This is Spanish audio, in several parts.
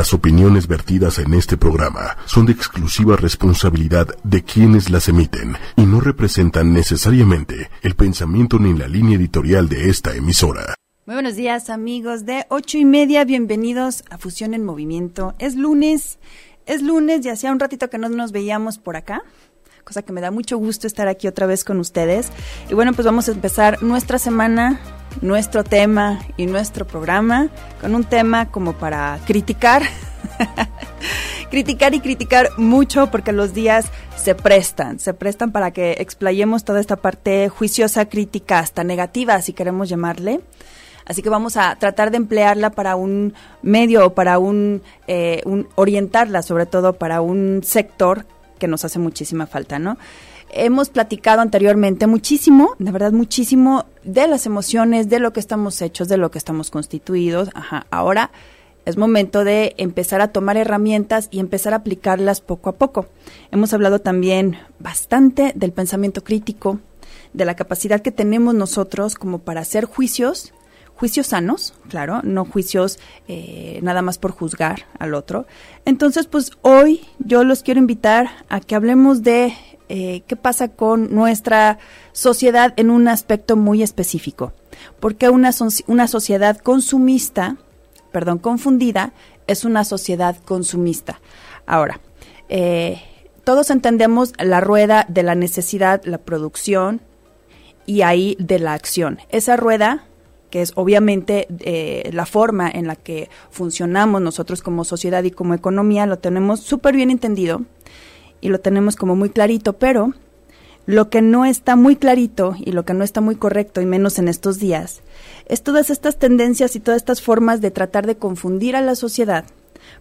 Las opiniones vertidas en este programa son de exclusiva responsabilidad de quienes las emiten y no representan necesariamente el pensamiento ni la línea editorial de esta emisora. Muy buenos días amigos de ocho y media, bienvenidos a Fusión en Movimiento. Es lunes, es lunes y hacía un ratito que no nos veíamos por acá cosa que me da mucho gusto estar aquí otra vez con ustedes. Y bueno, pues vamos a empezar nuestra semana, nuestro tema y nuestro programa con un tema como para criticar. criticar y criticar mucho porque los días se prestan, se prestan para que explayemos toda esta parte juiciosa, crítica, hasta negativa, si queremos llamarle. Así que vamos a tratar de emplearla para un medio o para un, eh, un orientarla sobre todo para un sector que nos hace muchísima falta, ¿no? Hemos platicado anteriormente muchísimo, de verdad muchísimo, de las emociones, de lo que estamos hechos, de lo que estamos constituidos. Ajá, ahora es momento de empezar a tomar herramientas y empezar a aplicarlas poco a poco. Hemos hablado también bastante del pensamiento crítico, de la capacidad que tenemos nosotros como para hacer juicios juicios sanos, claro, no juicios eh, nada más por juzgar al otro. Entonces, pues hoy yo los quiero invitar a que hablemos de eh, qué pasa con nuestra sociedad en un aspecto muy específico. Porque una, una sociedad consumista, perdón, confundida, es una sociedad consumista. Ahora, eh, todos entendemos la rueda de la necesidad, la producción y ahí de la acción. Esa rueda que es obviamente eh, la forma en la que funcionamos nosotros como sociedad y como economía, lo tenemos súper bien entendido y lo tenemos como muy clarito, pero lo que no está muy clarito y lo que no está muy correcto, y menos en estos días, es todas estas tendencias y todas estas formas de tratar de confundir a la sociedad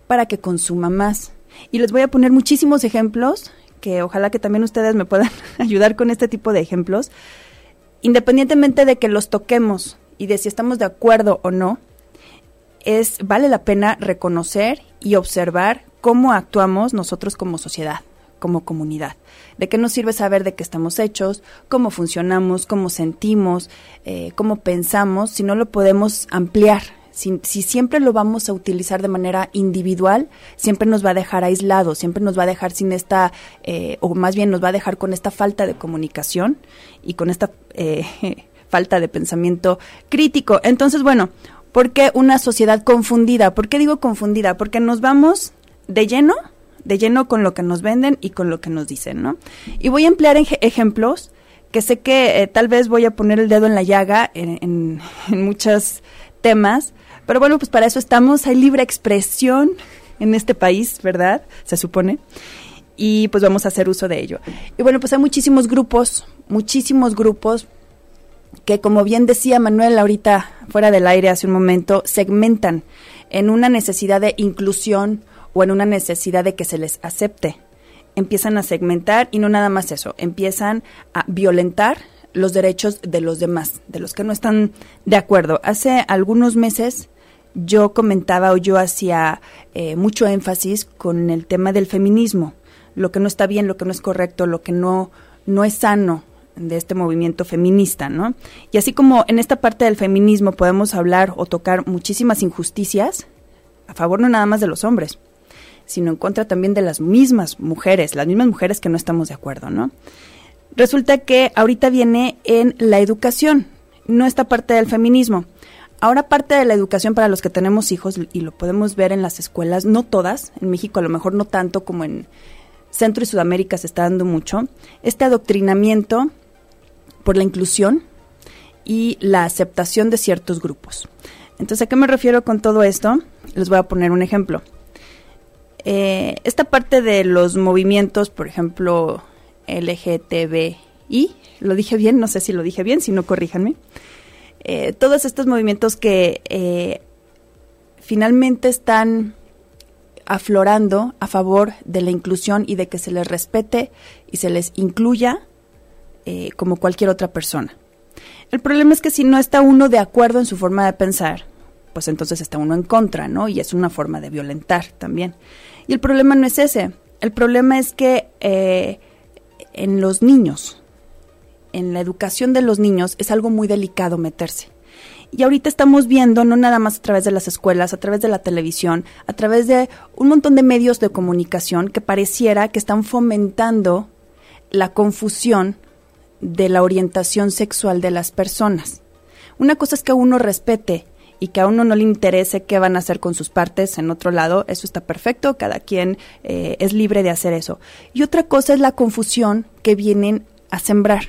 para que consuma más. Y les voy a poner muchísimos ejemplos, que ojalá que también ustedes me puedan ayudar con este tipo de ejemplos, independientemente de que los toquemos y de si estamos de acuerdo o no, es vale la pena reconocer y observar cómo actuamos nosotros como sociedad, como comunidad. ¿De qué nos sirve saber de qué estamos hechos, cómo funcionamos, cómo sentimos, eh, cómo pensamos, si no lo podemos ampliar? Si, siempre lo vamos a utilizar de manera individual, siempre nos va a dejar aislados, siempre nos va a dejar sin esta, eh, o más bien nos va a dejar con esta falta de comunicación y con esta eh, falta de pensamiento crítico. Entonces, bueno, ¿por qué una sociedad confundida? ¿Por qué digo confundida? Porque nos vamos de lleno, de lleno con lo que nos venden y con lo que nos dicen, ¿no? Y voy a emplear ejemplos que sé que eh, tal vez voy a poner el dedo en la llaga en, en muchos temas, pero bueno, pues para eso estamos, hay libre expresión en este país, ¿verdad? Se supone. Y pues vamos a hacer uso de ello. Y bueno, pues hay muchísimos grupos, muchísimos grupos que como bien decía Manuel ahorita fuera del aire hace un momento, segmentan en una necesidad de inclusión o en una necesidad de que se les acepte. Empiezan a segmentar y no nada más eso, empiezan a violentar los derechos de los demás, de los que no están de acuerdo. Hace algunos meses yo comentaba o yo hacía eh, mucho énfasis con el tema del feminismo, lo que no está bien, lo que no es correcto, lo que no, no es sano de este movimiento feminista, ¿no? Y así como en esta parte del feminismo podemos hablar o tocar muchísimas injusticias, a favor no nada más de los hombres, sino en contra también de las mismas mujeres, las mismas mujeres que no estamos de acuerdo, ¿no? Resulta que ahorita viene en la educación, no esta parte del feminismo. Ahora parte de la educación para los que tenemos hijos, y lo podemos ver en las escuelas, no todas, en México a lo mejor no tanto como en Centro y Sudamérica se está dando mucho, este adoctrinamiento por la inclusión y la aceptación de ciertos grupos. Entonces, ¿a qué me refiero con todo esto? Les voy a poner un ejemplo. Eh, esta parte de los movimientos, por ejemplo, LGTBI, lo dije bien, no sé si lo dije bien, si no, corríjanme. Eh, todos estos movimientos que eh, finalmente están aflorando a favor de la inclusión y de que se les respete y se les incluya eh, como cualquier otra persona. El problema es que si no está uno de acuerdo en su forma de pensar, pues entonces está uno en contra, ¿no? Y es una forma de violentar también. Y el problema no es ese. El problema es que eh, en los niños, en la educación de los niños, es algo muy delicado meterse. Y ahorita estamos viendo, no nada más a través de las escuelas, a través de la televisión, a través de un montón de medios de comunicación que pareciera que están fomentando la confusión de la orientación sexual de las personas. Una cosa es que uno respete y que a uno no le interese qué van a hacer con sus partes en otro lado, eso está perfecto, cada quien eh, es libre de hacer eso. Y otra cosa es la confusión que vienen a sembrar.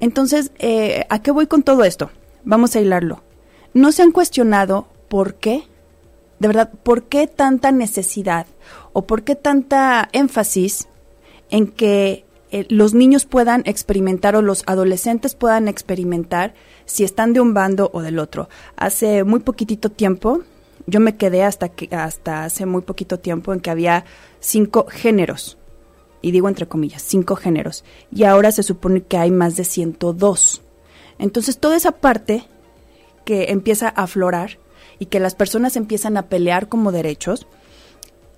Entonces, eh, ¿a qué voy con todo esto? Vamos a hilarlo. ¿No se han cuestionado por qué? De verdad, ¿por qué tanta necesidad o por qué tanta énfasis en que eh, los niños puedan experimentar o los adolescentes puedan experimentar si están de un bando o del otro. Hace muy poquitito tiempo, yo me quedé hasta, que, hasta hace muy poquito tiempo en que había cinco géneros, y digo entre comillas, cinco géneros, y ahora se supone que hay más de 102. Entonces, toda esa parte que empieza a aflorar y que las personas empiezan a pelear como derechos,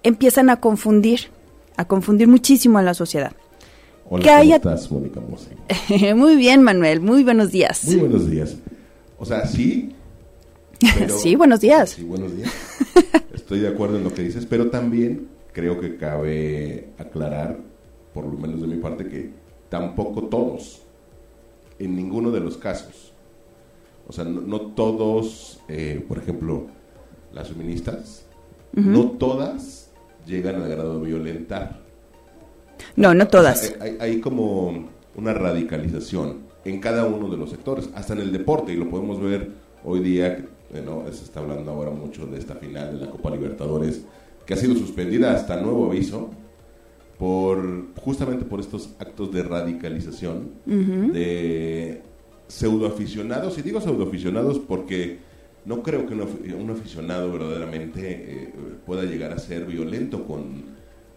empiezan a confundir, a confundir muchísimo a la sociedad. Hola, ¿cómo estás, Mónica muy bien, Manuel. Muy buenos días. Muy buenos días. O sea, sí. sí, buenos días. Sí, buenos días. Estoy de acuerdo en lo que dices, pero también creo que cabe aclarar, por lo menos de mi parte, que tampoco todos, en ninguno de los casos. O sea, no, todos, eh, por ejemplo, las feministas, no todas llegan al grado de violentar no, no todas. hay, como una radicalización en cada uno de los sectores, hasta en el deporte, y lo podemos ver hoy día, se está hablando ahora mucho de esta final de la Copa Libertadores, que ha sido suspendida hasta nuevo aviso, por justamente por estos actos de radicalización de pseudoaficionados, y digo pseudoaficionados porque no creo que un, aficionado verdaderamente eh, pueda llegar a ser violento con,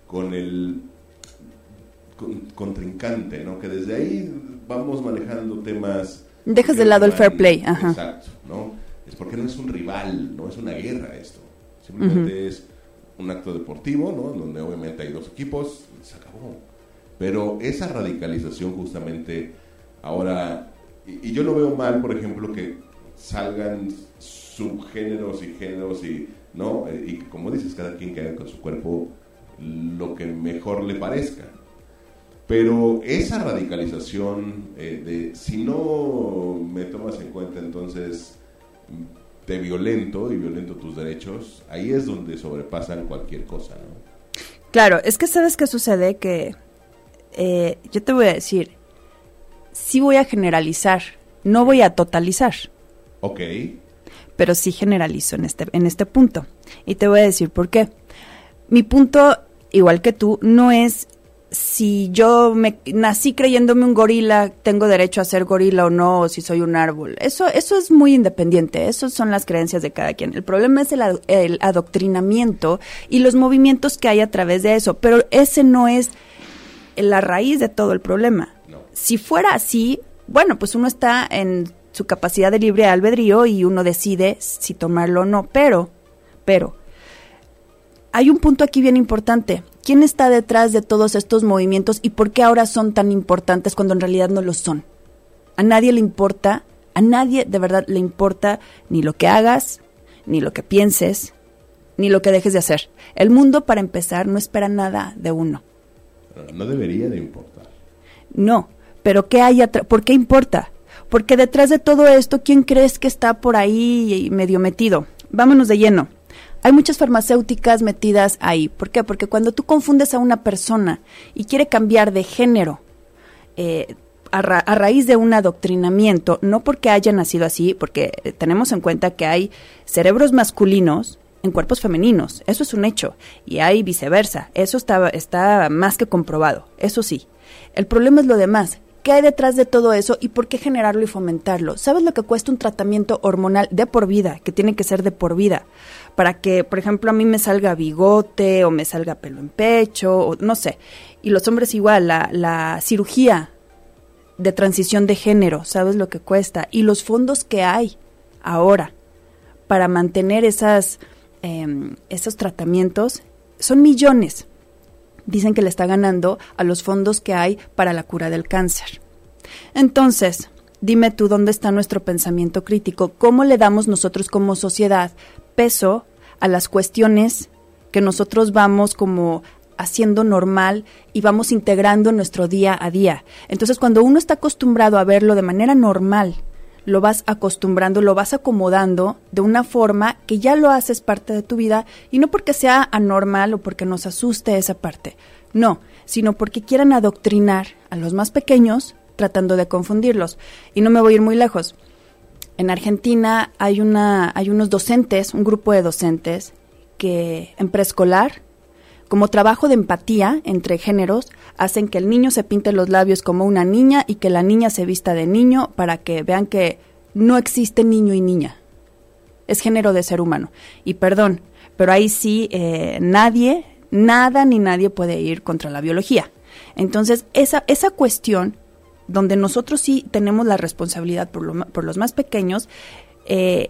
con el contrincante, ¿no? Que desde ahí vamos manejando temas... Dejas de lado el fair play, ajá. Exacto, ¿no? Es porque no es un rival, no es una guerra esto. Simplemente es un acto deportivo, ¿no? Donde obviamente hay dos equipos, se acabó. Pero esa radicalización justamente ahora, y, yo lo veo mal, por ejemplo, que salgan subgéneros y géneros y, ¿no? Eh, y como dices, cada quien que haga con su cuerpo lo que mejor le parezca. Pero esa radicalización eh, de si no me tomas en cuenta, entonces te violento y violento tus derechos, ahí es donde sobrepasan cualquier cosa, ¿no? Claro, es que sabes qué sucede que eh, yo te voy a decir, sí voy a generalizar, no voy a totalizar. Ok. Pero sí generalizo en este, en este punto. Y te voy a decir por qué. Mi punto, igual que tú, no es si yo me nací creyéndome un gorila, tengo derecho a ser gorila o no, o si soy un árbol. Eso, eso es muy independiente, esas son las creencias de cada quien. El problema es el, adoctrinamiento y los movimientos que hay a través de eso, pero ese no es la raíz de todo el problema. Si fuera así, bueno, pues uno está en su capacidad de libre albedrío y uno decide si tomarlo o no, pero, pero, hay un punto aquí bien importante ¿Quién está detrás de todos estos movimientos y por qué ahora son tan importantes cuando en realidad no lo son? A nadie le importa, a nadie de verdad le importa ni lo que hagas, ni lo que pienses, ni lo que dejes de hacer. El mundo, para empezar, no espera nada de uno. No debería de importar. No, pero ¿qué hay ¿por qué importa? Porque detrás de todo esto, ¿quién crees que está por ahí medio metido? Vámonos de lleno hay muchas farmacéuticas metidas ahí. ¿Por qué? Porque cuando tú confundes a una persona y quiere cambiar de género eh, a, raíz de un adoctrinamiento, no porque haya nacido así, porque eh, tenemos en cuenta que hay cerebros masculinos en cuerpos femeninos, eso es un hecho, y hay viceversa, eso está más que comprobado, eso sí. El problema es lo demás, ¿Qué hay detrás de todo eso y por qué generarlo y fomentarlo? ¿Sabes lo que cuesta un tratamiento hormonal de por vida, que tiene que ser de por vida? Para que, por ejemplo, a mí me salga bigote o me salga pelo en pecho, o no sé. Y los hombres igual, la, la cirugía de transición de género, ¿sabes lo que cuesta? Y los fondos que hay ahora para mantener esas, em, esos tratamientos son millones dicen que le está ganando a los fondos que hay para la cura del cáncer. Entonces, dime tú dónde está nuestro pensamiento crítico, cómo le damos nosotros como sociedad peso a las cuestiones que nosotros vamos como haciendo normal y vamos integrando nuestro día a día. Entonces, cuando uno está acostumbrado a verlo de manera normal, lo vas acostumbrando, lo vas acomodando de una forma que ya lo haces parte de tu vida y no porque sea anormal o porque nos asuste esa parte, no, sino porque quieran adoctrinar a los más pequeños tratando de confundirlos. Y no me voy a ir muy lejos. En Argentina hay, una, hay unos docentes, un grupo de docentes, que en preescolar, como trabajo de empatía entre géneros, hacen que el niño se pinte los labios como una niña y que la niña se vista de niño para que vean que no existe niño y niña. Es género de ser humano. Y perdón, pero ahí sí eh, nadie, nada ni nadie puede ir contra la biología. Entonces, esa, esa cuestión donde nosotros sí tenemos la responsabilidad por, por los más pequeños, eh,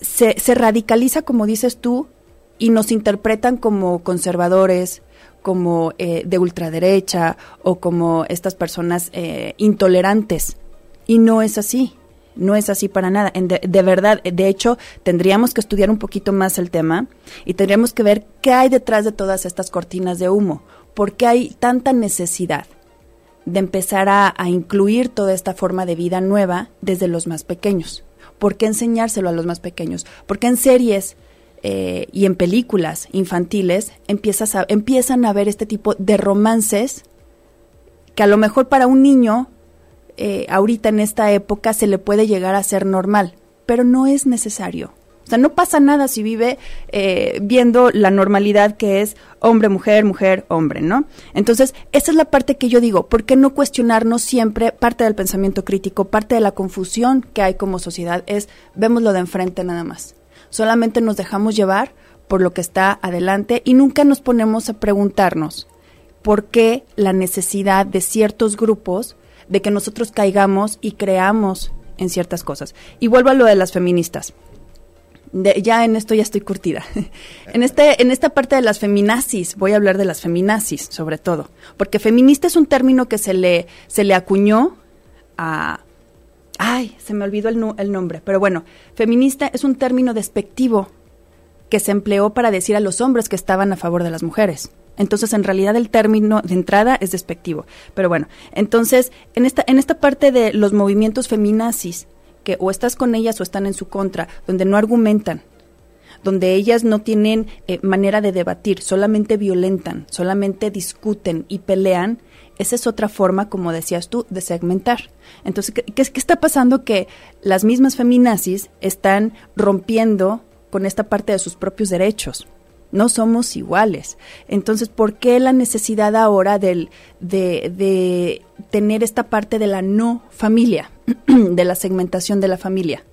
se, se radicaliza, como dices tú, y nos interpretan como conservadores, como eh, de ultraderecha o como estas personas eh, intolerantes. Y no es así, no es así para nada. De, de, verdad, de hecho, tendríamos que estudiar un poquito más el tema y tendríamos que ver qué hay detrás de todas estas cortinas de humo, por qué hay tanta necesidad de empezar a, a, incluir toda esta forma de vida nueva desde los más pequeños. ¿Por qué enseñárselo a los más pequeños? Porque en series eh, y en películas infantiles empiezas a, empiezan a ver este tipo de romances que a lo mejor para un niño eh, ahorita en esta época se le puede llegar a ser normal, pero no es necesario. O sea, no pasa nada si vive eh, viendo la normalidad que es hombre, mujer, mujer, hombre, ¿no? Entonces, esa es la parte que yo digo, ¿por qué no cuestionarnos siempre parte del pensamiento crítico, parte de la confusión que hay como sociedad es, vemos lo de enfrente nada más? Solamente nos dejamos llevar por lo que está adelante y nunca nos ponemos a preguntarnos por qué la necesidad de ciertos grupos de que nosotros caigamos y creamos en ciertas cosas. Y vuelvo a lo de las feministas de, ya en esto ya estoy curtida. en, este, en esta parte de las feminazis, voy a hablar de las feminazis sobre todo, porque feminista es un término que se le, se le acuñó a... Ay, se me olvidó el, el nombre, pero bueno, feminista es un término despectivo que se empleó para decir a los hombres que estaban a favor de las mujeres. Entonces, en realidad el término de entrada es despectivo. Pero bueno, entonces, en esta, en esta parte de los movimientos feminazis, que o estás con ellas o están en su contra, donde no argumentan, donde ellas no tienen eh, manera de debatir, solamente violentan, solamente discuten y pelean, esa es otra forma, como decías tú, de segmentar. Entonces, ¿qué, qué, qué está pasando? Que las mismas feminazis están rompiendo con esta parte de sus propios derechos. No somos iguales. Entonces, ¿por qué la necesidad ahora del, de, de tener esta parte de la no familia? de la segmentación de la familia.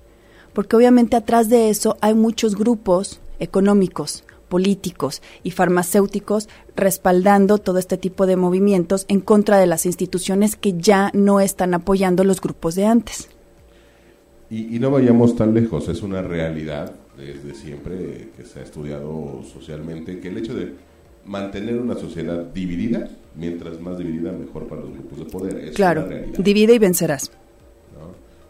Porque obviamente atrás de eso hay muchos grupos económicos, políticos y farmacéuticos respaldando todo este tipo de movimientos en contra de las instituciones que ya no están apoyando los grupos de antes. Y, y no vayamos tan lejos, es una realidad desde siempre que se ha estudiado socialmente que el hecho de mantener una sociedad dividida, mientras más dividida, mejor para los grupos de poder. Es claro, divide y vencerás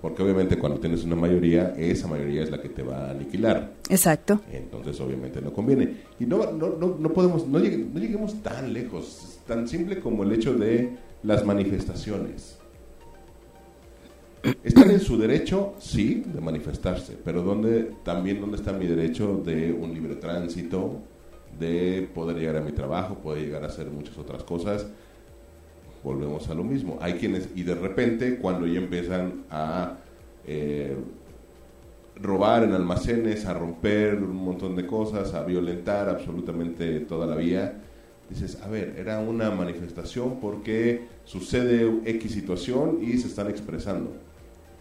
porque obviamente cuando tienes una mayoría, esa mayoría es la que te va a aniquilar. Exacto. Entonces obviamente no conviene. Y no, no, no, no podemos, no lleguemos, no lleguemos tan lejos, tan simple como el hecho de las manifestaciones. Están en su derecho, sí, de manifestarse, pero ¿dónde, también dónde está mi derecho de un libre tránsito, de poder llegar a mi trabajo, poder llegar a hacer muchas otras cosas? volvemos a lo mismo. Hay quienes, y de repente, cuando ya empiezan a eh, robar en almacenes, a romper un montón de cosas, a violentar absolutamente toda la vía, dices, a ver, era una manifestación porque sucede X situación y se están expresando.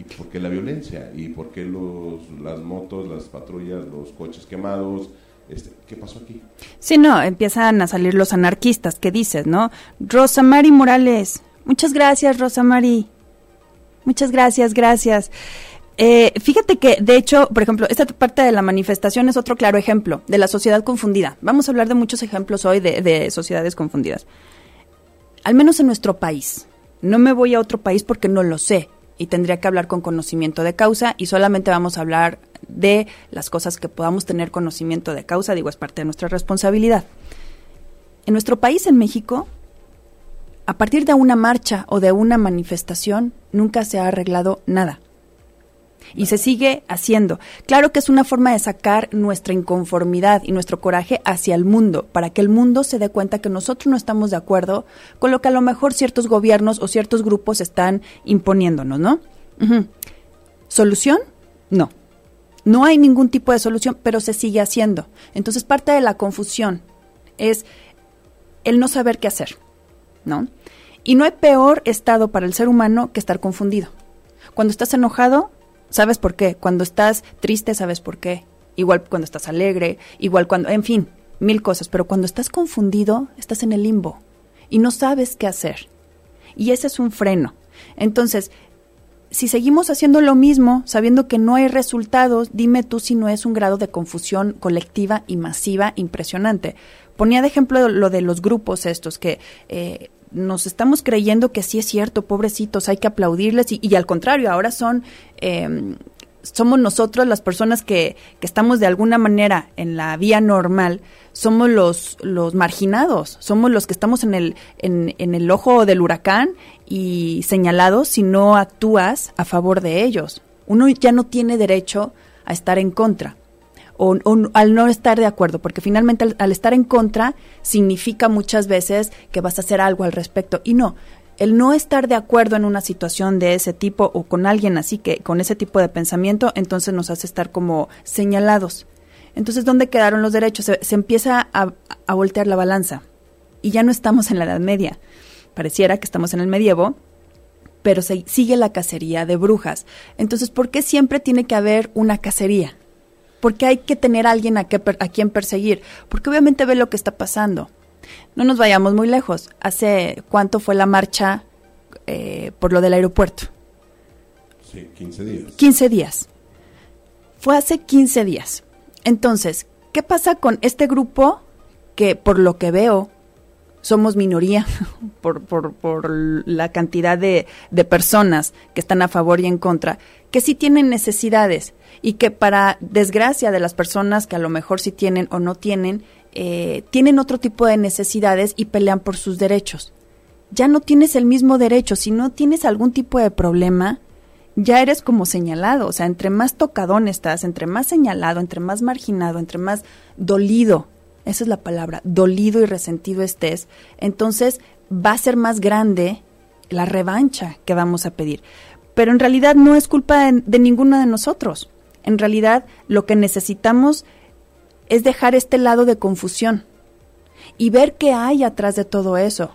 ¿Y por qué la violencia? ¿Y por qué los, las motos, las patrullas, los coches quemados? Este, ¿Qué pasó aquí? Sí, no, empiezan a salir los anarquistas, ¿qué dices, no? Rosa Mari Morales. Muchas gracias, Rosa Mari. Muchas gracias, gracias. Eh, fíjate que, de hecho, por ejemplo, esta parte de la manifestación es otro claro ejemplo de la sociedad confundida. Vamos a hablar de muchos ejemplos hoy de sociedades confundidas. Al menos en nuestro país. No me voy a otro país porque no lo sé, y tendría que hablar con conocimiento de causa y solamente vamos a hablar de las cosas que podamos tener conocimiento de causa, digo, es parte de nuestra responsabilidad. En nuestro país, en México, a partir de una marcha o de una manifestación, nunca se ha arreglado nada. Y se sigue haciendo. Claro que es una forma de sacar nuestra inconformidad y nuestro coraje hacia el mundo, para que el mundo se dé cuenta que nosotros no estamos de acuerdo con lo que a lo mejor ciertos gobiernos o ciertos grupos están imponiéndonos, ¿no? ¿Solución? No. No hay ningún tipo de solución, pero se sigue haciendo. Entonces parte de la confusión es el no saber qué hacer, ¿no? Y no hay peor estado para el ser humano que estar confundido. Cuando estás enojado, sabes por qué. Cuando estás triste, sabes por qué. Igual cuando estás alegre, igual cuando, en fin, mil cosas. Pero cuando estás confundido, estás en el limbo y no sabes qué hacer. Y ese es un freno. Entonces, si seguimos haciendo lo mismo, sabiendo que no hay resultados, dime tú si no es un grado de confusión colectiva y masiva impresionante. Ponía de ejemplo lo de los grupos estos, que eh, nos estamos creyendo que sí es cierto, pobrecitos, hay que aplaudirles, y, al contrario, ahora son... Eh, somos nosotros las personas que, que, estamos de alguna manera en la vía normal, somos los, los marginados, somos los que estamos en el, en, en el ojo del huracán y señalados si no actúas a favor de ellos. Uno ya no tiene derecho a estar en contra o, al no estar de acuerdo, porque finalmente al, estar en contra significa muchas veces que vas a hacer algo al respecto y no. El no estar de acuerdo en una situación de ese tipo o con alguien así que con ese tipo de pensamiento, entonces nos hace estar como señalados. Entonces, ¿dónde quedaron los derechos? Se, empieza a, a voltear la balanza y ya no estamos en la Edad Media pareciera que estamos en el medievo, pero se, sigue la cacería de brujas. Entonces, ¿por qué siempre tiene que haber una cacería? ¿Por qué hay que tener a alguien a, que, a quien perseguir? Porque obviamente ve lo que está pasando. No nos vayamos muy lejos. ¿Hace cuánto fue la marcha eh, por lo del aeropuerto? Sí, 15 días. 15 días. Fue hace 15 días. Entonces, ¿qué pasa con este grupo que por lo que veo somos minoría por, por, por la cantidad de, de, personas que están a favor y en contra, que sí tienen necesidades y que para desgracia de las personas que a lo mejor sí tienen o no tienen, eh, tienen otro tipo de necesidades y pelean por sus derechos. Ya no tienes el mismo derecho, si no tienes algún tipo de problema, ya eres como señalado, o sea, entre más tocadón estás, entre más señalado, entre más marginado, entre más dolido esa es la palabra, dolido y resentido estés, entonces va a ser más grande la revancha que vamos a pedir. Pero en realidad no es culpa de, de ninguno de nosotros. En realidad lo que necesitamos es dejar este lado de confusión y ver qué hay atrás de todo eso.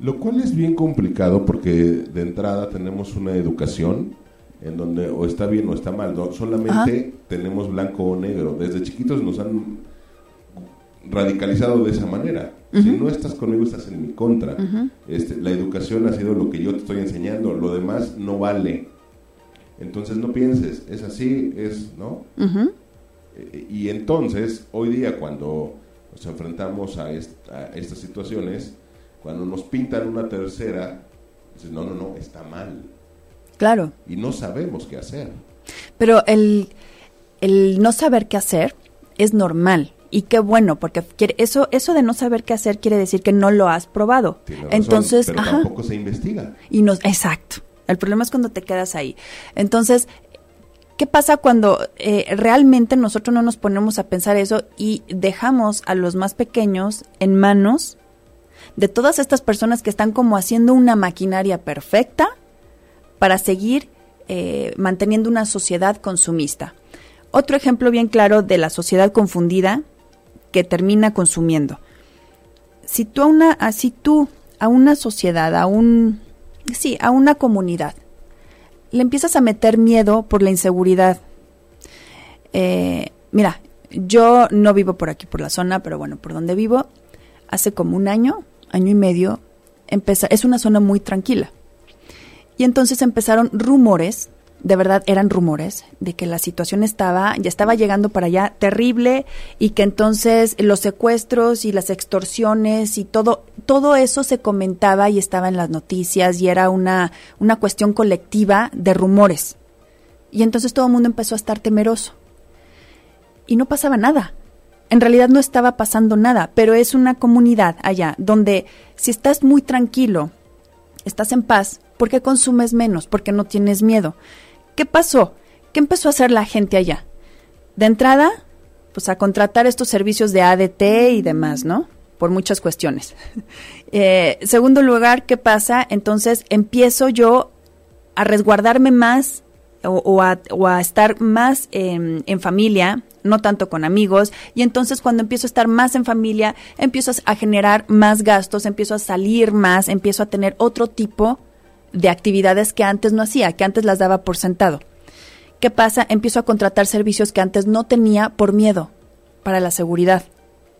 Lo cual es bien complicado porque de entrada tenemos una educación en donde o está bien o está mal, ¿no? solamente tenemos blanco o negro. Desde chiquitos nos han radicalizado de esa manera. Si no estás conmigo, estás en mi contra. este, la educación ha sido lo que yo te estoy enseñando, lo demás no vale. Entonces no pienses, es así, es, ¿no? Eh, y entonces, hoy día cuando nos enfrentamos a, estas situaciones, cuando nos pintan una tercera, dices, no, no, no, está mal. Claro. Y no sabemos qué hacer. Pero el, el no saber qué hacer es normal y qué bueno, porque eso, eso de no saber qué hacer quiere decir que no lo has probado. Entonces, pero tampoco se investiga. Y no, exacto. El problema es cuando te quedas ahí. Entonces, ¿qué pasa cuando eh, realmente nosotros no nos ponemos a pensar eso y dejamos a los más pequeños en manos de todas estas personas que están como haciendo una maquinaria perfecta para seguir eh, manteniendo una sociedad consumista? Otro ejemplo bien claro de la sociedad confundida que termina consumiendo. Si tú a una, así tú a una sociedad, a un, sí, a una comunidad, le empiezas a meter miedo por la inseguridad. Eh, mira, yo no vivo por aquí, por la zona, pero bueno, por donde vivo, hace como un año, año y medio, es una zona muy tranquila. Y entonces empezaron rumores de verdad eran rumores de que la situación estaba, ya estaba llegando para allá terrible y que entonces los secuestros y las extorsiones y todo, todo eso se comentaba y estaba en las noticias y era una, una cuestión colectiva de rumores. Y entonces todo el mundo empezó a estar temeroso. Y no pasaba nada. En realidad no estaba pasando nada, pero es una comunidad allá donde si estás muy tranquilo, estás en paz, porque consumes menos, porque no tienes miedo. ¿Qué pasó? ¿Qué empezó a hacer la gente allá? De entrada, pues a contratar estos servicios de ADT y demás, ¿no? Por muchas cuestiones. eh, segundo lugar, ¿qué pasa? Entonces empiezo yo a resguardarme más o, a, estar más en familia, no tanto con amigos, y entonces cuando empiezo a estar más en familia, empiezo a generar más gastos, empiezo a salir más, empiezo a tener otro tipo de actividades que antes no hacía, que antes las daba por sentado. ¿Qué pasa? Empiezo a contratar servicios que antes no tenía por miedo para la seguridad.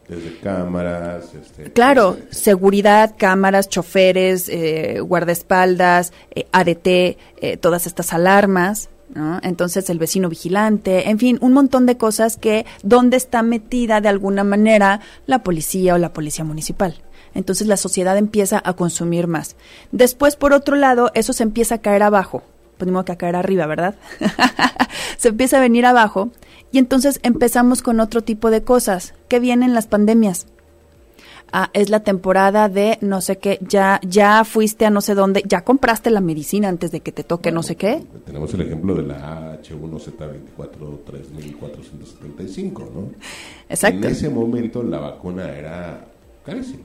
Desde cámaras. Este, claro, seguridad, cámaras, choferes, eh, guardaespaldas, eh, ADT, eh, todas estas alarmas. ¿no? Entonces el vecino vigilante, en fin, un montón de cosas que donde está metida de alguna manera la policía o la policía municipal. Entonces la sociedad empieza a consumir más. Después, por otro lado, eso se empieza a caer abajo. Ponemos que a caer arriba, ¿verdad? se empieza a venir abajo y entonces empezamos con otro tipo de cosas. ¿Qué vienen las pandemias? Ah, es la temporada de no sé qué, ya, ya fuiste a no sé dónde, ya compraste la medicina antes de que te toque no sé qué. Tenemos el ejemplo de la H1Z24 3475, ¿no? Exacto. En ese momento la vacuna era carísima.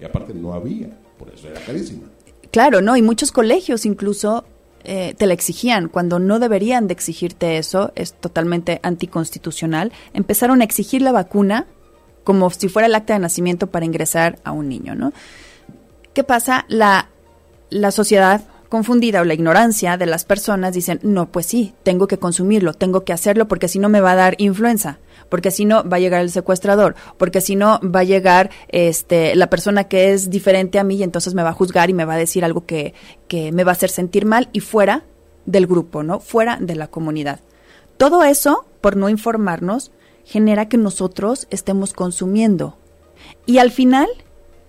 Y aparte no había, por eso era carísima. Claro, ¿no? Y muchos colegios incluso eh, te la exigían, cuando no deberían de exigirte eso, es totalmente anticonstitucional. Empezaron a exigir la vacuna como si fuera el acta de nacimiento para ingresar a un niño, ¿no? ¿Qué pasa? La, la sociedad confundida o la ignorancia de las personas dicen, no, pues sí, tengo que consumirlo, tengo que hacerlo porque si no me va a dar influenza porque si no va a llegar el secuestrador, porque si no va a llegar este la persona que es diferente a mí y entonces me va a juzgar y me va a decir algo que, que me va a hacer sentir mal y fuera del grupo, ¿no? Fuera de la comunidad. Todo eso, por no informarnos, genera que nosotros estemos consumiendo. Y al final,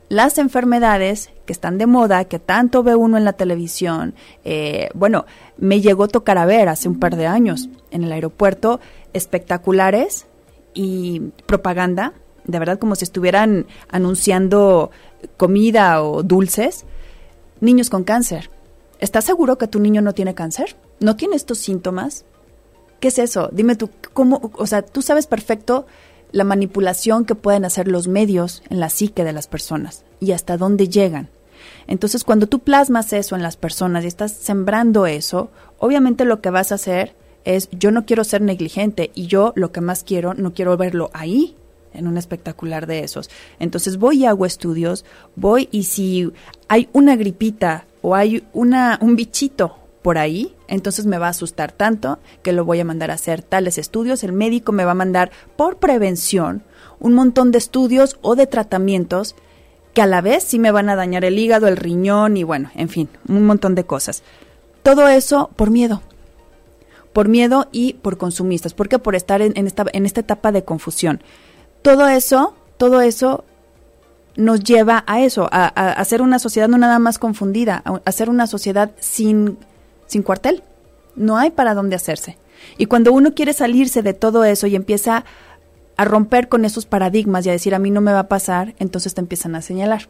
las enfermedades que están de moda, que tanto ve uno en la televisión, eh, bueno, me llegó a tocar a ver hace un par de años en el aeropuerto espectaculares y propaganda, de verdad como si estuvieran anunciando comida o dulces, niños con cáncer. ¿Estás seguro que tu niño no tiene cáncer? ¿No tiene estos síntomas? ¿Qué es eso? Dime tú, ¿cómo? O sea, tú sabes perfecto la manipulación que pueden hacer los medios en la psique de las personas y hasta dónde llegan. Entonces, cuando tú plasmas eso en las personas y estás sembrando eso, obviamente lo que vas a hacer es yo no quiero ser negligente y yo lo que más quiero, no quiero verlo ahí en un espectacular de esos. Entonces voy y hago estudios, voy y si hay una gripita o hay una, un bichito por ahí, entonces me va a asustar tanto que lo voy a mandar a hacer tales estudios. El médico me va a mandar por prevención un montón de estudios o de tratamientos que a la vez sí me van a dañar el hígado, el riñón y bueno, en fin, un montón de cosas. Todo eso por miedo, por miedo y por consumistas. ¿Por qué? Por estar en, esta, en esta etapa de confusión. Todo eso, todo eso nos lleva a eso, a, a, ser una sociedad no nada más confundida, a, ser una sociedad sin, sin cuartel. No hay para dónde hacerse. Y cuando uno quiere salirse de todo eso y empieza a romper con esos paradigmas y a decir a mí no me va a pasar, entonces te empiezan a señalar.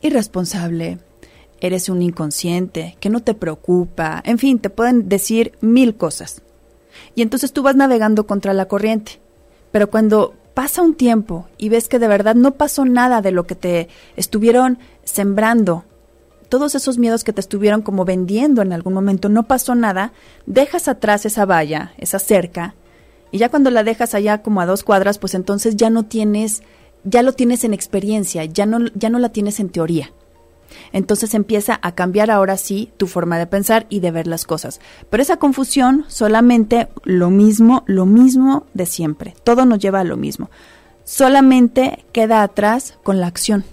Irresponsable, eres un inconsciente, que no te preocupa, en fin, te pueden decir mil cosas. Y entonces tú vas navegando contra la corriente. Pero cuando pasa un tiempo y ves que de verdad no pasó nada de lo que te estuvieron sembrando, todos esos miedos que te estuvieron como vendiendo en algún momento, no pasó nada, dejas atrás esa valla, esa cerca, y ya cuando la dejas allá como a dos cuadras, pues entonces ya no tienes, ya lo tienes en experiencia, ya no, ya no la tienes en teoría. Entonces empieza a cambiar ahora sí tu forma de pensar y de ver las cosas. Pero esa confusión solamente lo mismo, lo mismo de siempre. Todo nos lleva a lo mismo. Solamente queda atrás con la acción,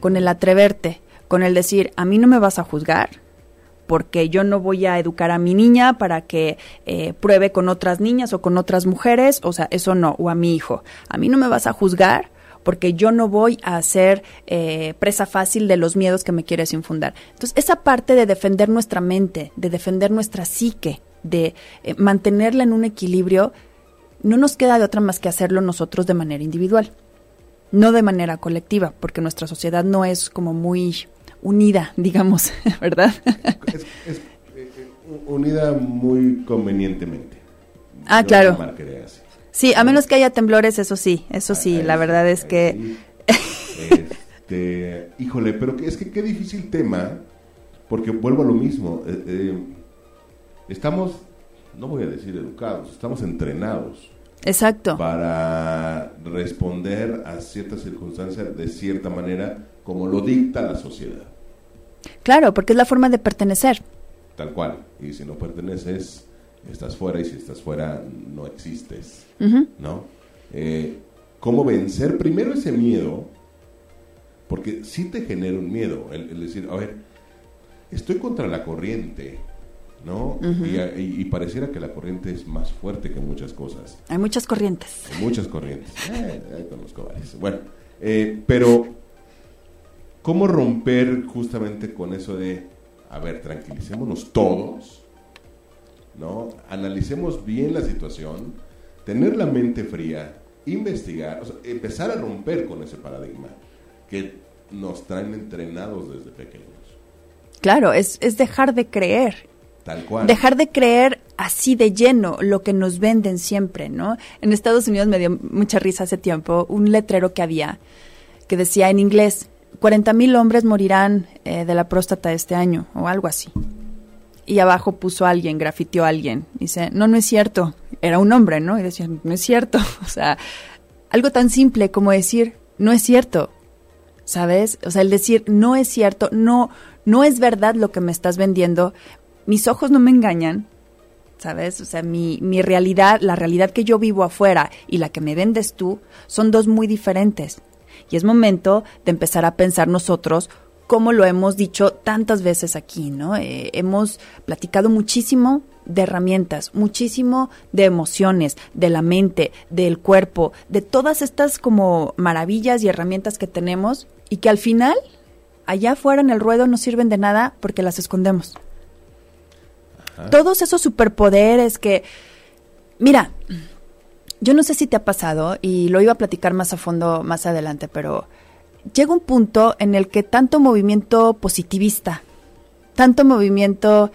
con el atreverte, con el decir, a mí no me vas a juzgar, porque yo no voy a educar a mi niña para que eh, pruebe con otras niñas o con otras mujeres, o sea, eso no, o a mi hijo. A mí no me vas a juzgar porque yo no voy a ser eh, presa fácil de los miedos que me quieres infundar. Entonces, esa parte de defender nuestra mente, de defender nuestra psique, de eh, mantenerla en un equilibrio, no nos queda de otra más que hacerlo nosotros de manera individual, no de manera colectiva, porque nuestra sociedad no es como muy unida, digamos, ¿verdad? Es, es, eh, unida muy convenientemente. Ah, claro. Sí, a menos que haya temblores, eso sí, eso sí, la verdad es que... Este, híjole, pero es que qué difícil tema, porque vuelvo a lo mismo, eh, eh, estamos, no voy a decir educados, estamos entrenados. Exacto. Para responder a ciertas circunstancias de cierta manera, como lo dicta la sociedad. Claro, porque es la forma de pertenecer. Tal cual. Y si no perteneces, estás fuera y si estás fuera no existes, ¿no? Eh, ¿Cómo vencer primero ese miedo? Porque sí te genera un miedo, el, decir, a ver, estoy contra la corriente, ¿no? y, pareciera que la corriente es más fuerte que muchas cosas. Hay muchas corrientes. Hay muchas corrientes. eh, conozco varias. Bueno, eh, pero ¿cómo romper justamente con eso de, a ver, tranquilicémonos todos? ¿No? Analicemos bien la situación, tener la mente fría, investigar, empezar a romper con ese paradigma que nos traen entrenados desde pequeños. Claro, es, es dejar de creer. Tal cual. Dejar de creer así de lleno lo que nos venden siempre, ¿no? En Estados Unidos me dio mucha risa hace tiempo un letrero que había que decía en inglés, 40 mil hombres morirán eh, de la próstata este año o algo así y abajo puso alguien, grafiteó a alguien. Dice, no, no es cierto. Era un hombre, ¿no? Y decía, no es cierto. O sea, algo tan simple como decir, no es cierto. ¿Sabes? O sea, el decir, no es cierto, no, no es verdad lo que me estás vendiendo. Mis ojos no me engañan. ¿Sabes? O sea, mi, mi realidad, la realidad que yo vivo afuera y la que me vendes tú, son dos muy diferentes. Y es momento de empezar a pensar nosotros como lo hemos dicho tantas veces aquí, ¿no? Eh, hemos platicado muchísimo de herramientas, muchísimo de emociones, de la mente, del cuerpo, de todas estas como maravillas y herramientas que tenemos y que al final allá afuera en el ruedo no sirven de nada porque las escondemos. Todos esos superpoderes que, mira, yo no sé si te ha pasado y lo iba a platicar más a fondo más adelante, pero llega un punto en el que tanto movimiento positivista, tanto movimiento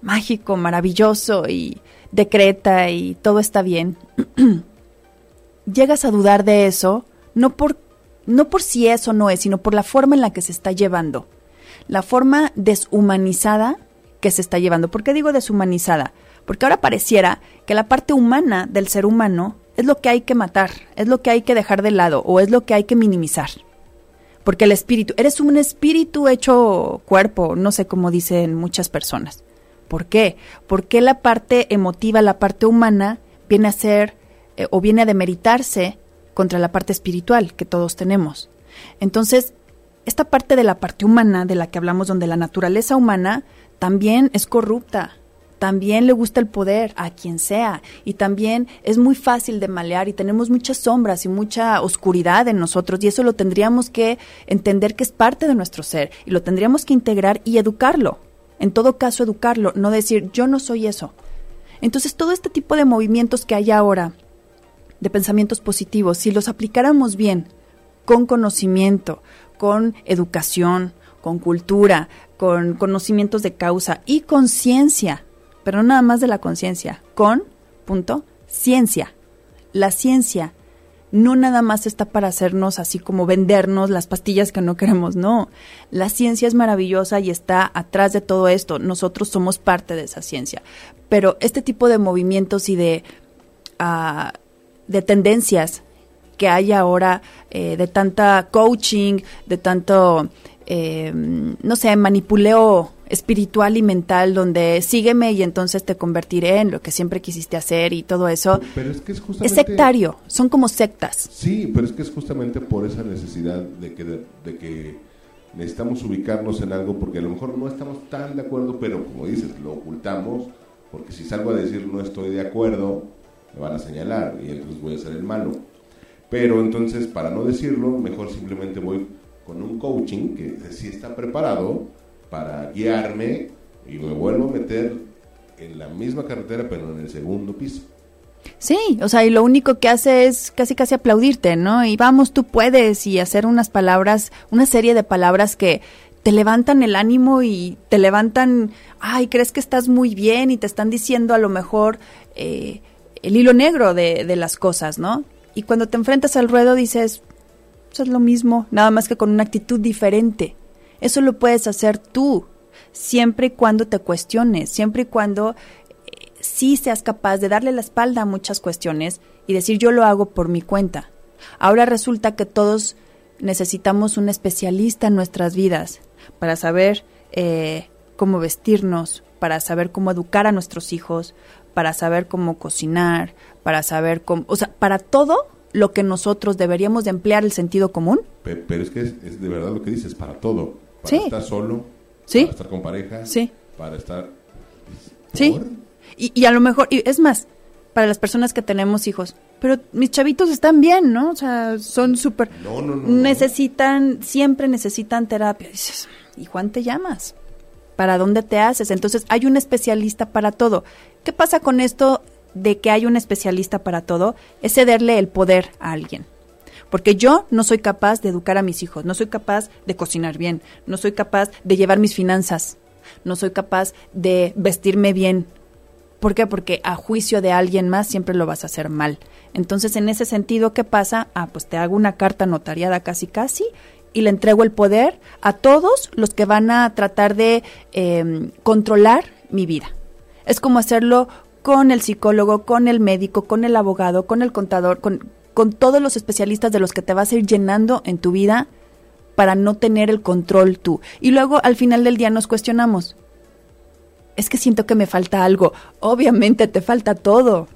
mágico, maravilloso y decreta y todo está bien, llegas a dudar de eso, no por, no por si eso no es, sino por la forma en la que se está llevando, la forma deshumanizada que se está llevando. ¿Por qué digo deshumanizada? Porque ahora pareciera que la parte humana del ser humano es lo que hay que matar, es lo que hay que dejar de lado o es lo que hay que minimizar. Porque el espíritu, eres un espíritu hecho cuerpo, no sé cómo dicen muchas personas. ¿Por qué? Porque la parte emotiva, la parte humana, viene a ser eh, o viene a demeritarse contra la parte espiritual que todos tenemos. Entonces, esta parte de la parte humana de la que hablamos, donde la naturaleza humana también es corrupta, también le gusta el poder a quien sea y también es muy fácil de malear y tenemos muchas sombras y mucha oscuridad en nosotros y eso lo tendríamos que entender que es parte de nuestro ser y lo tendríamos que integrar y educarlo. En todo caso, educarlo, no decir yo no soy eso. Entonces, todo este tipo de movimientos que hay ahora, de pensamientos positivos, si los aplicáramos bien, con conocimiento, con educación, con cultura, con conocimientos de causa y conciencia, pero no nada más de la conciencia, con, punto, ciencia. La ciencia no nada más está para hacernos así como vendernos las pastillas que no queremos, no. La ciencia es maravillosa y está atrás de todo esto. Nosotros somos parte de esa ciencia. Pero este tipo de movimientos y de, uh, de tendencias que hay ahora, eh, de tanta coaching, de tanto, eh, no sé, manipuleo espiritual y mental donde sígueme y entonces te convertiré en lo que siempre quisiste hacer y todo eso. Pero es que es justamente... Es sectario, son como sectas. Sí, pero es que es justamente por esa necesidad de que, de, que necesitamos ubicarnos en algo porque a lo mejor no estamos tan de acuerdo, pero como dices, lo ocultamos, porque si salgo a decir no estoy de acuerdo, me van a señalar y entonces voy a ser el malo. Pero entonces, para no decirlo, mejor simplemente voy con un coaching que sí está preparado para guiarme y me vuelvo a meter en la misma carretera, pero en el segundo piso. Sí, o sea, y lo único que hace es casi casi aplaudirte, ¿no? Y vamos, tú puedes y hacer unas palabras, una serie de palabras que te levantan el ánimo y te levantan, ay, crees que estás muy bien y te están diciendo a lo mejor eh, el hilo negro de, de las cosas, ¿no? Y cuando te enfrentas al ruedo dices, eso es lo mismo, nada más que con una actitud diferente. Eso lo puedes hacer tú, siempre y cuando te cuestiones, siempre y cuando sí seas capaz de darle la espalda a muchas cuestiones y decir yo lo hago por mi cuenta. Ahora resulta que todos necesitamos un especialista en nuestras vidas para saber eh, cómo vestirnos, para saber cómo educar a nuestros hijos, para saber cómo cocinar, para saber cómo, o sea, para todo lo que nosotros deberíamos de emplear el sentido común. Pero, es que es, de verdad lo que dices, para todo. Para estar solo, ¿Sí? para estar con pareja, ¿Sí? para estar... ¿Sí? Y, a lo mejor, y es más, para las personas que tenemos hijos, pero mis chavitos están bien, ¿no? O sea, son súper... No, no, no, necesitan, siempre necesitan terapia. dices, ¿y Juan te llamas? ¿Para dónde te haces? Entonces, hay un especialista para todo. ¿Qué pasa con esto de que hay un especialista para todo? Es cederle el poder a alguien. Porque yo no soy capaz de educar a mis hijos, no soy capaz de cocinar bien, no soy capaz de llevar mis finanzas, no soy capaz de vestirme bien, ¿Por qué? Porque a juicio de alguien más siempre lo vas a hacer mal. Entonces, en ese sentido, ¿qué pasa? Ah, pues te hago una carta notariada casi casi y le entrego el poder a todos los que van a tratar de em, controlar mi vida. Es como hacerlo con el psicólogo, con el médico, con el abogado, con el contador, con, con todos los especialistas de los que te vas a ir llenando en tu vida para no tener el control tú. Y luego al final del día nos cuestionamos, es que siento que me falta algo. Obviamente te falta todo.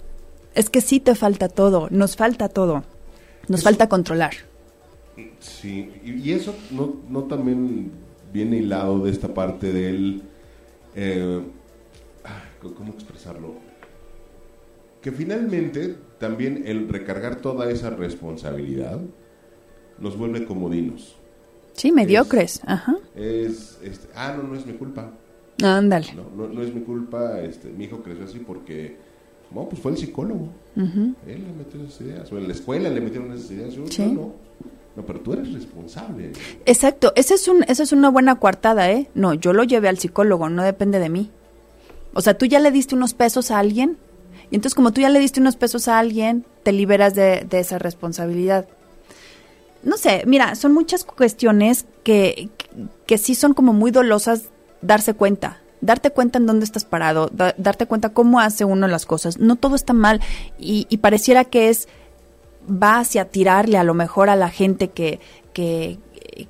Es que sí te falta todo, nos falta todo. Nos falta controlar. Sí, y, eso no, no, también viene hilado de esta parte del... Eh, ¿Cómo expresarlo? Que finalmente también el recargar toda esa responsabilidad nos vuelve comodinos. Sí, mediocres. Ajá. Es, ah, no, no es mi culpa. Ándale. No, no, es mi culpa, este, mi hijo creció así porque, bueno, pues fue el psicólogo. Él le metió esas ideas. O en la escuela le metieron esas ideas. Yo, no. No, pero tú eres responsable. Exacto. Esa es, un, esa es una buena coartada, ¿eh? No, yo lo llevé al psicólogo, no depende de mí. O sea, tú ya le diste unos pesos a alguien. Y entonces, como tú ya le diste unos pesos a alguien, te liberas de, de esa responsabilidad. No sé, mira, son muchas cuestiones que, que sí son como muy dolosas darse cuenta, darte cuenta en dónde estás parado, darte cuenta cómo hace uno las cosas. No todo está mal y, pareciera que es va hacia tirarle a lo mejor a la gente que, que,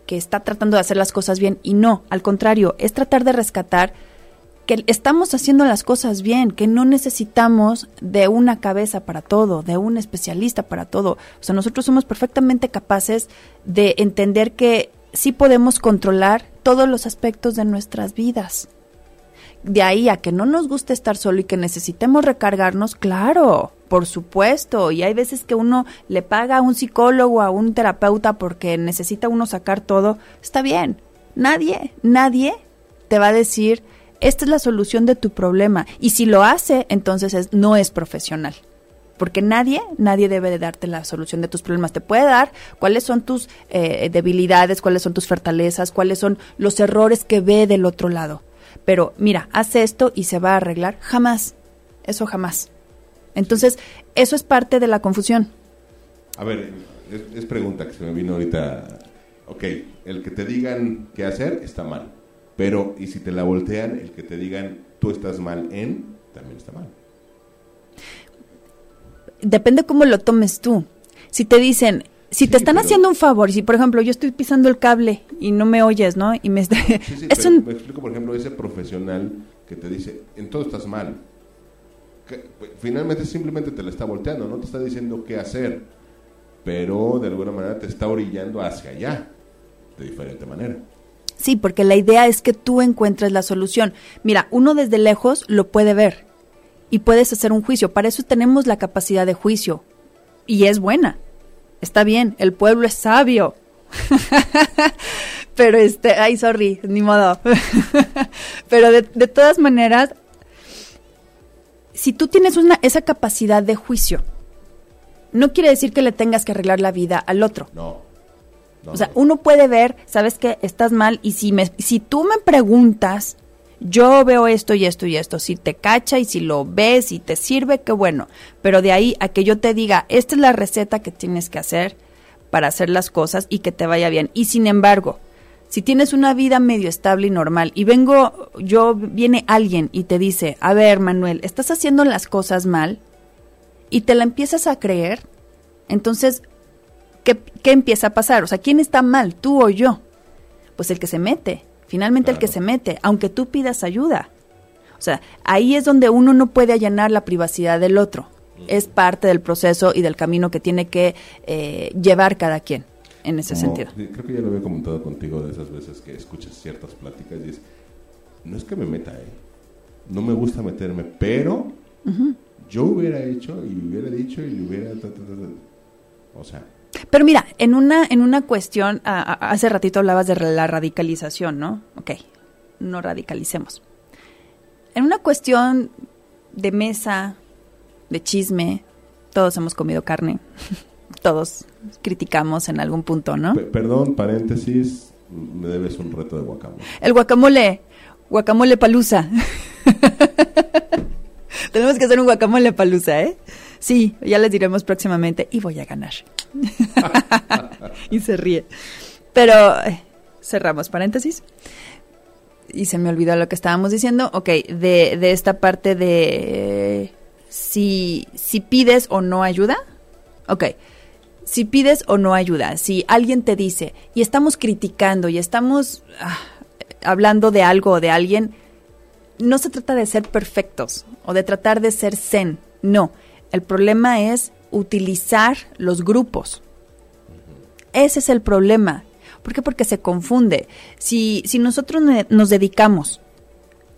que está tratando de hacer las cosas bien y no, al contrario, es tratar de rescatar que estamos haciendo las cosas bien, que no necesitamos de una cabeza para todo, de un especialista para todo. O sea, nosotros somos perfectamente capaces de entender que sí podemos controlar todos los aspectos de nuestras vidas. De ahí a que no nos guste estar solo y que necesitemos recargarnos, claro, por supuesto. Y hay veces que uno le paga a un psicólogo, a un terapeuta porque necesita uno sacar todo. Está bien. Nadie, nadie te va a decir, esta es la solución de tu problema. Y si lo hace, entonces no es profesional porque nadie, nadie debe de darte la solución de tus problemas. Te puede dar cuáles son tus eh, debilidades, cuáles son tus fortalezas, cuáles son los errores que ve del otro lado. Pero mira, haz esto y se va a arreglar. Jamás. Eso jamás. Entonces, eso es parte de la confusión. A ver, es, pregunta que se me vino ahorita. Ok, el que te digan qué hacer está mal. Pero, ¿y si te la voltean, el que te digan tú estás mal en, también está mal? depende cómo lo tomes tú. Si te dicen, si te están haciendo un favor, si por ejemplo yo estoy pisando el cable y no me oyes, ¿no? Y me, sí, es un... me explico, por ejemplo, ese profesional que te dice, en todo estás mal. Pues, finalmente simplemente te lo está volteando, no te está diciendo qué hacer, pero de alguna manera te está orillando hacia allá, de diferente manera. Sí, porque la idea es que tú encuentres la solución. Mira, uno desde lejos lo puede ver y puedes hacer un juicio. Para eso tenemos la capacidad de juicio y es buena. Está bien, el pueblo es sabio. Pero este, ay, sorry, ni modo. Pero de, todas maneras, si tú tienes una, esa capacidad de juicio, no quiere decir que le tengas que arreglar la vida al otro. No. No o sea, uno puede ver, sabes que estás mal y si me, si tú me preguntas, yo veo esto y esto y esto, si te cacha y si lo ves y te sirve, qué bueno. Pero de ahí a que yo te diga, esta es la receta que tienes que hacer para hacer las cosas y que te vaya bien. Y sin embargo, si tienes una vida medio estable y normal y vengo, yo, viene alguien y te dice, a ver, Manuel, estás haciendo las cosas mal y te la empiezas a creer, entonces, ¿qué, qué empieza a pasar? O sea, ¿quién está mal, tú o yo? Pues el que se mete Finalmente el que se mete, aunque tú pidas ayuda. O sea, ahí es donde uno no puede allanar la privacidad del otro. Es parte del proceso y del camino que tiene que eh, llevar cada quien en ese sentido. Creo que ya lo había comentado contigo de esas veces que escuchas ciertas pláticas y es, no es que me meta, ¿eh? no me gusta meterme, pero yo hubiera hecho y hubiera dicho y hubiera... o sea, pero mira, en una, en una cuestión, hace ratito hablabas de la radicalización, ¿no? Ok, no radicalicemos. En una cuestión de mesa, de chisme, todos hemos comido carne, todos criticamos en algún punto, ¿no? perdón, paréntesis, me debes un reto de guacamole. El guacamole, guacamole palusa. Tenemos que hacer un guacamole palusa, ¿eh? Sí, ya les diremos próximamente y voy a ganar. y se ríe. Pero eh, cerramos paréntesis. Y se me olvidó lo que estábamos diciendo. Ok, de, de esta parte de si, si pides o no ayuda. Ok, si pides o no ayuda. Si alguien te dice y estamos criticando y estamos ah, hablando de algo o de alguien, no se trata de ser perfectos o de tratar de ser zen. No, el problema es utilizar los grupos. Ese es el problema. ¿Por qué? Porque se confunde. Si, si nosotros nos dedicamos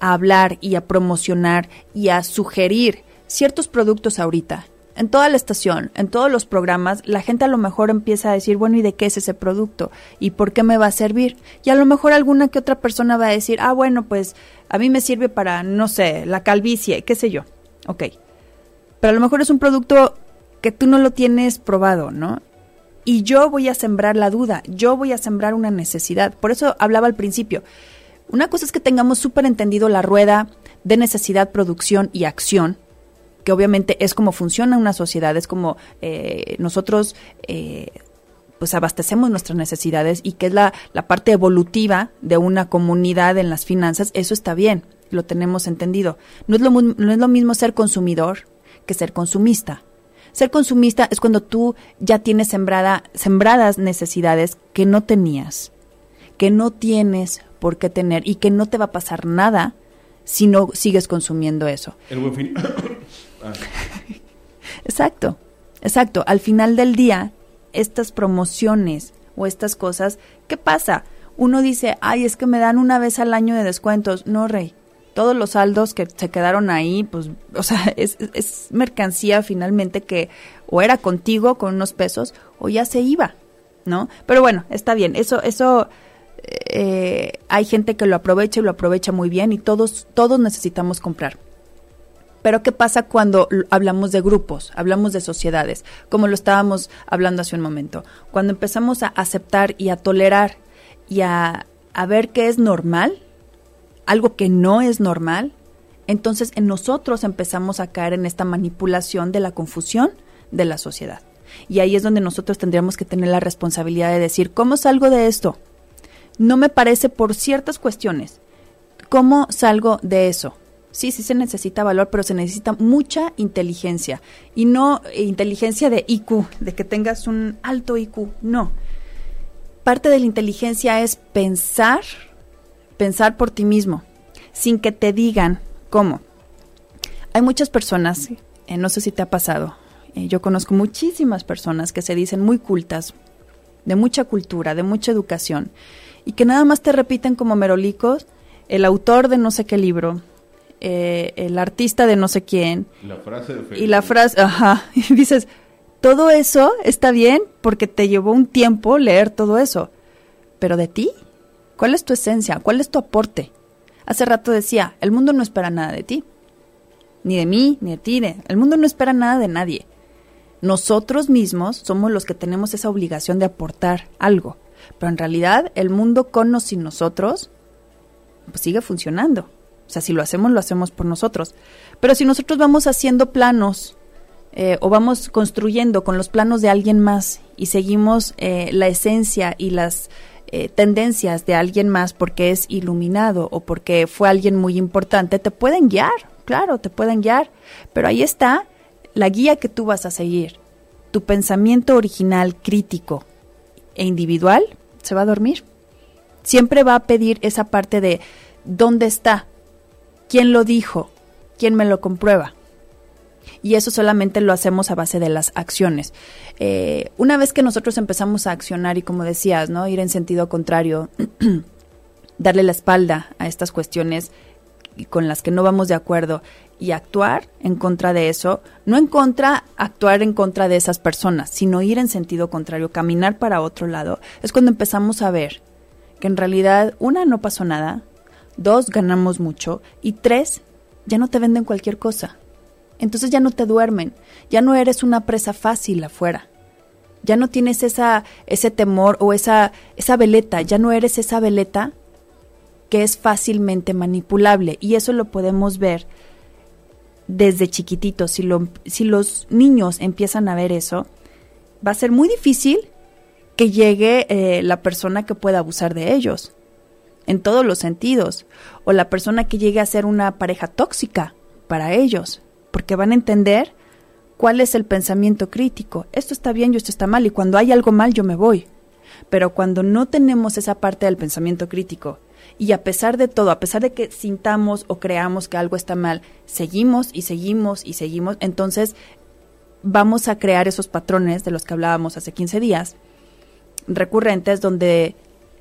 a hablar y a promocionar y a sugerir ciertos productos ahorita, en toda la estación, en todos los programas, la gente a lo mejor empieza a decir, bueno, ¿y de qué es ese producto? ¿Y por qué me va a servir? Y a lo mejor alguna que otra persona va a decir, ah, bueno, pues a mí me sirve para, no sé, la calvicie, qué sé yo. Ok. Pero a lo mejor es un producto que tú no lo tienes probado, ¿no? Y yo voy a sembrar la duda, yo voy a sembrar una necesidad. Por eso hablaba al principio. Una cosa es que tengamos súper entendido la rueda de necesidad, producción y acción, que obviamente es como funciona una sociedad, es como eh, nosotros eh, pues abastecemos nuestras necesidades y que es la, la parte evolutiva de una comunidad en las finanzas, eso está bien, lo tenemos entendido. No es lo, no es lo mismo ser consumidor que ser consumista. Ser consumista es cuando tú ya tienes sembrada, sembradas necesidades que no tenías, que no tienes por qué tener y que no te va a pasar nada si no sigues consumiendo eso. El buen fin. Ah. Exacto, exacto. Al final del día, estas promociones o estas cosas, ¿qué pasa? Uno dice, ay, es que me dan una vez al año de descuentos. No, rey todos los saldos que se quedaron ahí, pues, o sea, es, mercancía finalmente que o era contigo con unos pesos o ya se iba, ¿no? Pero bueno, está bien, eso, eso, eh, hay gente que lo aprovecha y lo aprovecha muy bien y todos, todos necesitamos comprar. Pero ¿qué pasa cuando hablamos de grupos, hablamos de sociedades, como lo estábamos hablando hace un momento? Cuando empezamos a aceptar y a tolerar y a, a ver qué es normal, algo que no es normal, entonces en nosotros empezamos a caer en esta manipulación de la confusión de la sociedad. Y ahí es donde nosotros tendríamos que tener la responsabilidad de decir, ¿cómo salgo de esto? No me parece por ciertas cuestiones. ¿Cómo salgo de eso? Sí, sí se necesita valor, pero se necesita mucha inteligencia. Y no inteligencia de IQ, de que tengas un alto IQ. No. Parte de la inteligencia es pensar pensar por ti mismo, sin que te digan cómo. Hay muchas personas, eh, no sé si te ha pasado, eh, yo conozco muchísimas personas que se dicen muy cultas, de mucha cultura, de mucha educación, y que nada más te repiten como merolicos el autor de no sé qué libro, eh, el artista de no sé quién. La frase de y la frase, ajá, y dices, todo eso está bien porque te llevó un tiempo leer todo eso, pero de ti, ¿cuál es tu esencia? ¿Cuál es tu aporte? Hace rato decía, el mundo no espera nada de ti, ni de mí, ni de ti, el mundo no espera nada de nadie. Nosotros mismos somos los que tenemos esa obligación de aportar algo, pero en realidad el mundo con o sin nosotros pues sigue funcionando. O sea, si lo hacemos, lo hacemos por nosotros. Pero si nosotros vamos haciendo planos eh, o vamos construyendo con los planos de alguien más y seguimos eh, la esencia y las eh, tendencias de alguien más porque es iluminado o porque fue alguien muy importante, te pueden guiar, claro, te pueden guiar. Pero ahí está la guía que tú vas a seguir. Tu pensamiento original, crítico e individual se va a dormir. Siempre va a pedir esa parte de ¿dónde está? ¿Quién lo dijo? ¿Quién me lo comprueba? Y eso solamente lo hacemos a base de las acciones. Eh, una vez que nosotros empezamos a accionar y como decías, ¿no? Ir en sentido contrario, darle la espalda a estas cuestiones con las que no vamos de acuerdo y actuar en contra de eso, no en contra, actuar en contra de esas personas, sino ir en sentido contrario, caminar para otro lado, es cuando empezamos a ver que en realidad, una, no pasó nada, dos, ganamos mucho, y tres, ya no te venden cualquier cosa. Entonces ya no te duermen, ya no eres una presa fácil afuera. Ya no tienes esa, ese temor o esa, esa veleta, ya no eres esa veleta que es fácilmente manipulable. Y eso lo podemos ver desde chiquititos. Si, lo, si los niños empiezan a ver eso, va a ser muy difícil que llegue eh, la persona que pueda abusar de ellos, en todos los sentidos, o la persona que llegue a ser una pareja tóxica para ellos, porque van a entender cuál es el pensamiento crítico. Esto está bien y esto está mal, y cuando hay algo mal yo me voy. Pero cuando no tenemos esa parte del pensamiento crítico, y a pesar de todo, a pesar de que sintamos o creamos que algo está mal, seguimos y seguimos y seguimos, entonces vamos a crear esos patrones de los que hablábamos hace 15 días, recurrentes donde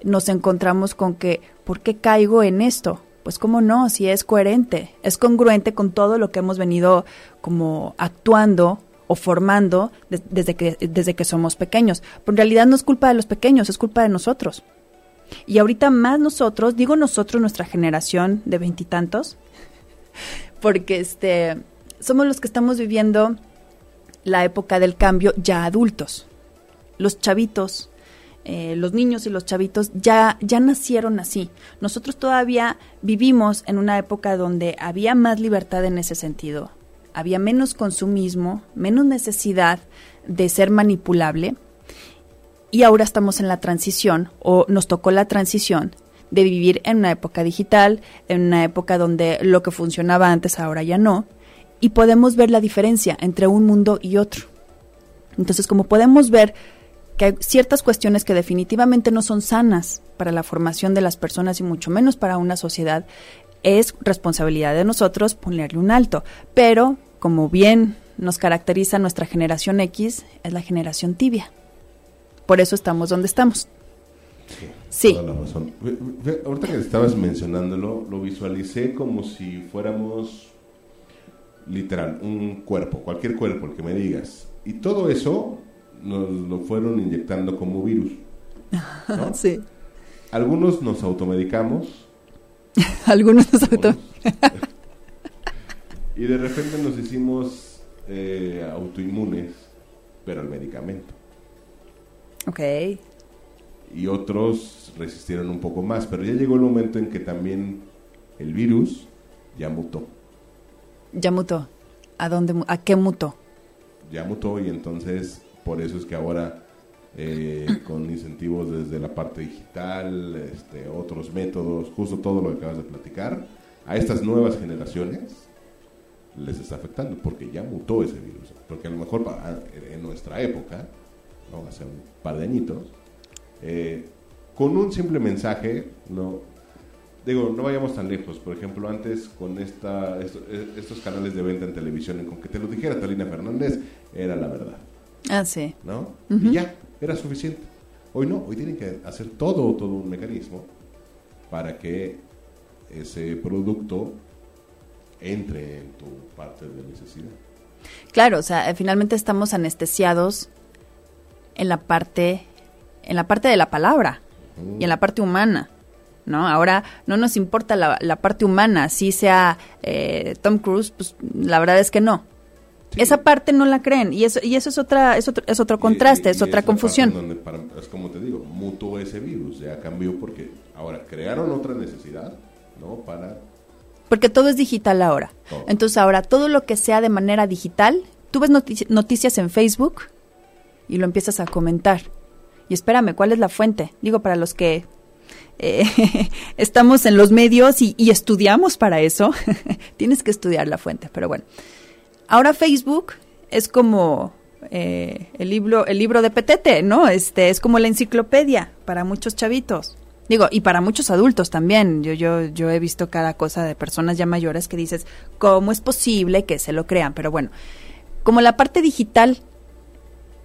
nos encontramos con que, ¿por qué caigo en esto? Pues cómo no, si es coherente, es congruente con todo lo que hemos venido como actuando o formando desde, que, desde que somos pequeños. Pero en realidad no es culpa de los pequeños, es culpa de nosotros. Y ahorita más nosotros, digo nosotros, nuestra generación de veintitantos, porque este, somos los que estamos viviendo la época del cambio ya adultos. Los chavitos eh, los niños y los chavitos ya, ya nacieron así. Nosotros todavía vivimos en una época donde había más libertad en ese sentido, había menos consumismo, menos necesidad de ser manipulable y ahora estamos en la transición o nos tocó la transición de vivir en una época digital, en una época donde lo que funcionaba antes ahora ya no, y podemos ver la diferencia entre un mundo y otro. Entonces, como podemos ver que hay ciertas cuestiones que definitivamente no son sanas para la formación de las personas y mucho menos para una sociedad, es responsabilidad de nosotros ponerle un alto. Pero, como bien nos caracteriza nuestra generación X, es la generación tibia. Por eso estamos donde estamos. Sí. Ahorita que estabas mencionándolo, lo visualicé como si fuéramos literal, un cuerpo, cualquier cuerpo, el que me digas. Y todo eso nos lo fueron inyectando como virus. sí. Algunos nos automedicamos. Algunos nos automedicamos. y de repente nos hicimos eh, autoinmunes, pero al medicamento. Ok. Y otros resistieron un poco más, pero ya llegó el momento en que también el virus ya mutó. Ya mutó. ¿A dónde? ¿A qué mutó? Ya mutó y entonces por eso es que ahora eh, con incentivos desde la parte digital, este, otros métodos, justo todo lo que acabas de platicar, a estas nuevas generaciones les está afectando porque ya mutó ese virus. Porque a lo mejor en nuestra época, ¿no? hace un par de añitos, eh, con un simple mensaje, digo, no vayamos tan lejos. Por ejemplo, antes con esta, estos, canales de venta en televisión, con que te lo dijera Talina Fernández, era la verdad. Ah, sí. ¿No? Y ya, era suficiente. Hoy no, hoy tienen que hacer todo, todo un mecanismo para que ese producto entre en tu parte de necesidad. Claro, o sea, finalmente estamos anestesiados en la parte, en la parte de la palabra y en la parte humana. ¿No? Ahora no nos importa la, la parte humana, si sea eh, Tom Cruise, pues la verdad es que no. Esa parte no la creen y eso y eso es otra es otro, es otro contraste, es otra confusión. es como te digo, mutó ese virus, ya cambió porque ahora crearon otra necesidad, ¿no? Para porque todo es digital ahora. Entonces ahora todo lo que sea de manera digital, tú ves noticias en Facebook y lo empiezas a comentar. Y espérame, ¿cuál es la fuente? Digo, para los que eh, estamos en los medios y, estudiamos para eso, tienes que estudiar la fuente, pero bueno. Ahora Facebook es como eh, el libro, el libro de Petete, ¿no? Este es como la enciclopedia para muchos chavitos. Digo, y para muchos adultos también. Yo, yo, yo he visto cada cosa de personas ya mayores que dices, ¿cómo es posible que se lo crean? Pero bueno, como la parte digital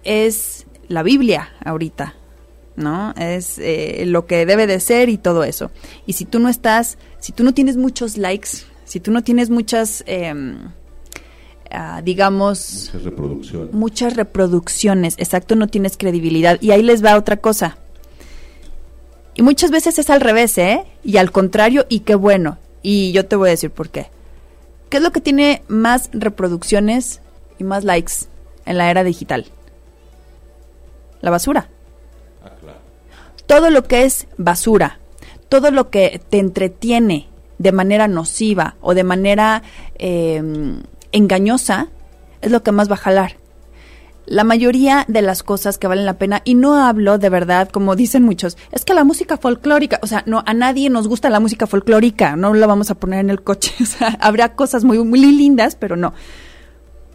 es la Biblia ahorita, ¿no? Es eh, lo que debe de ser y todo eso. Y si tú no estás, si tú no tienes muchos likes, si tú no tienes muchas, em, ah, digamos... Muchas reproducciones. Muchas reproducciones, exacto, no tienes credibilidad. Y ahí les va otra cosa. Y muchas veces es al revés, ¿eh? Y al contrario, y qué bueno. Y yo te voy a decir por qué. ¿Qué es lo que tiene más reproducciones y más likes en la era digital? La basura todo lo que es basura, todo lo que te entretiene de manera nociva o de manera em, engañosa, es lo que más va a jalar. La mayoría de las cosas que valen la pena, y no hablo de verdad, como dicen muchos, es que la música folclórica, o sea, no, a nadie nos gusta la música folclórica, no la vamos a poner en el coche, o sea, habrá cosas muy, muy lindas, pero no.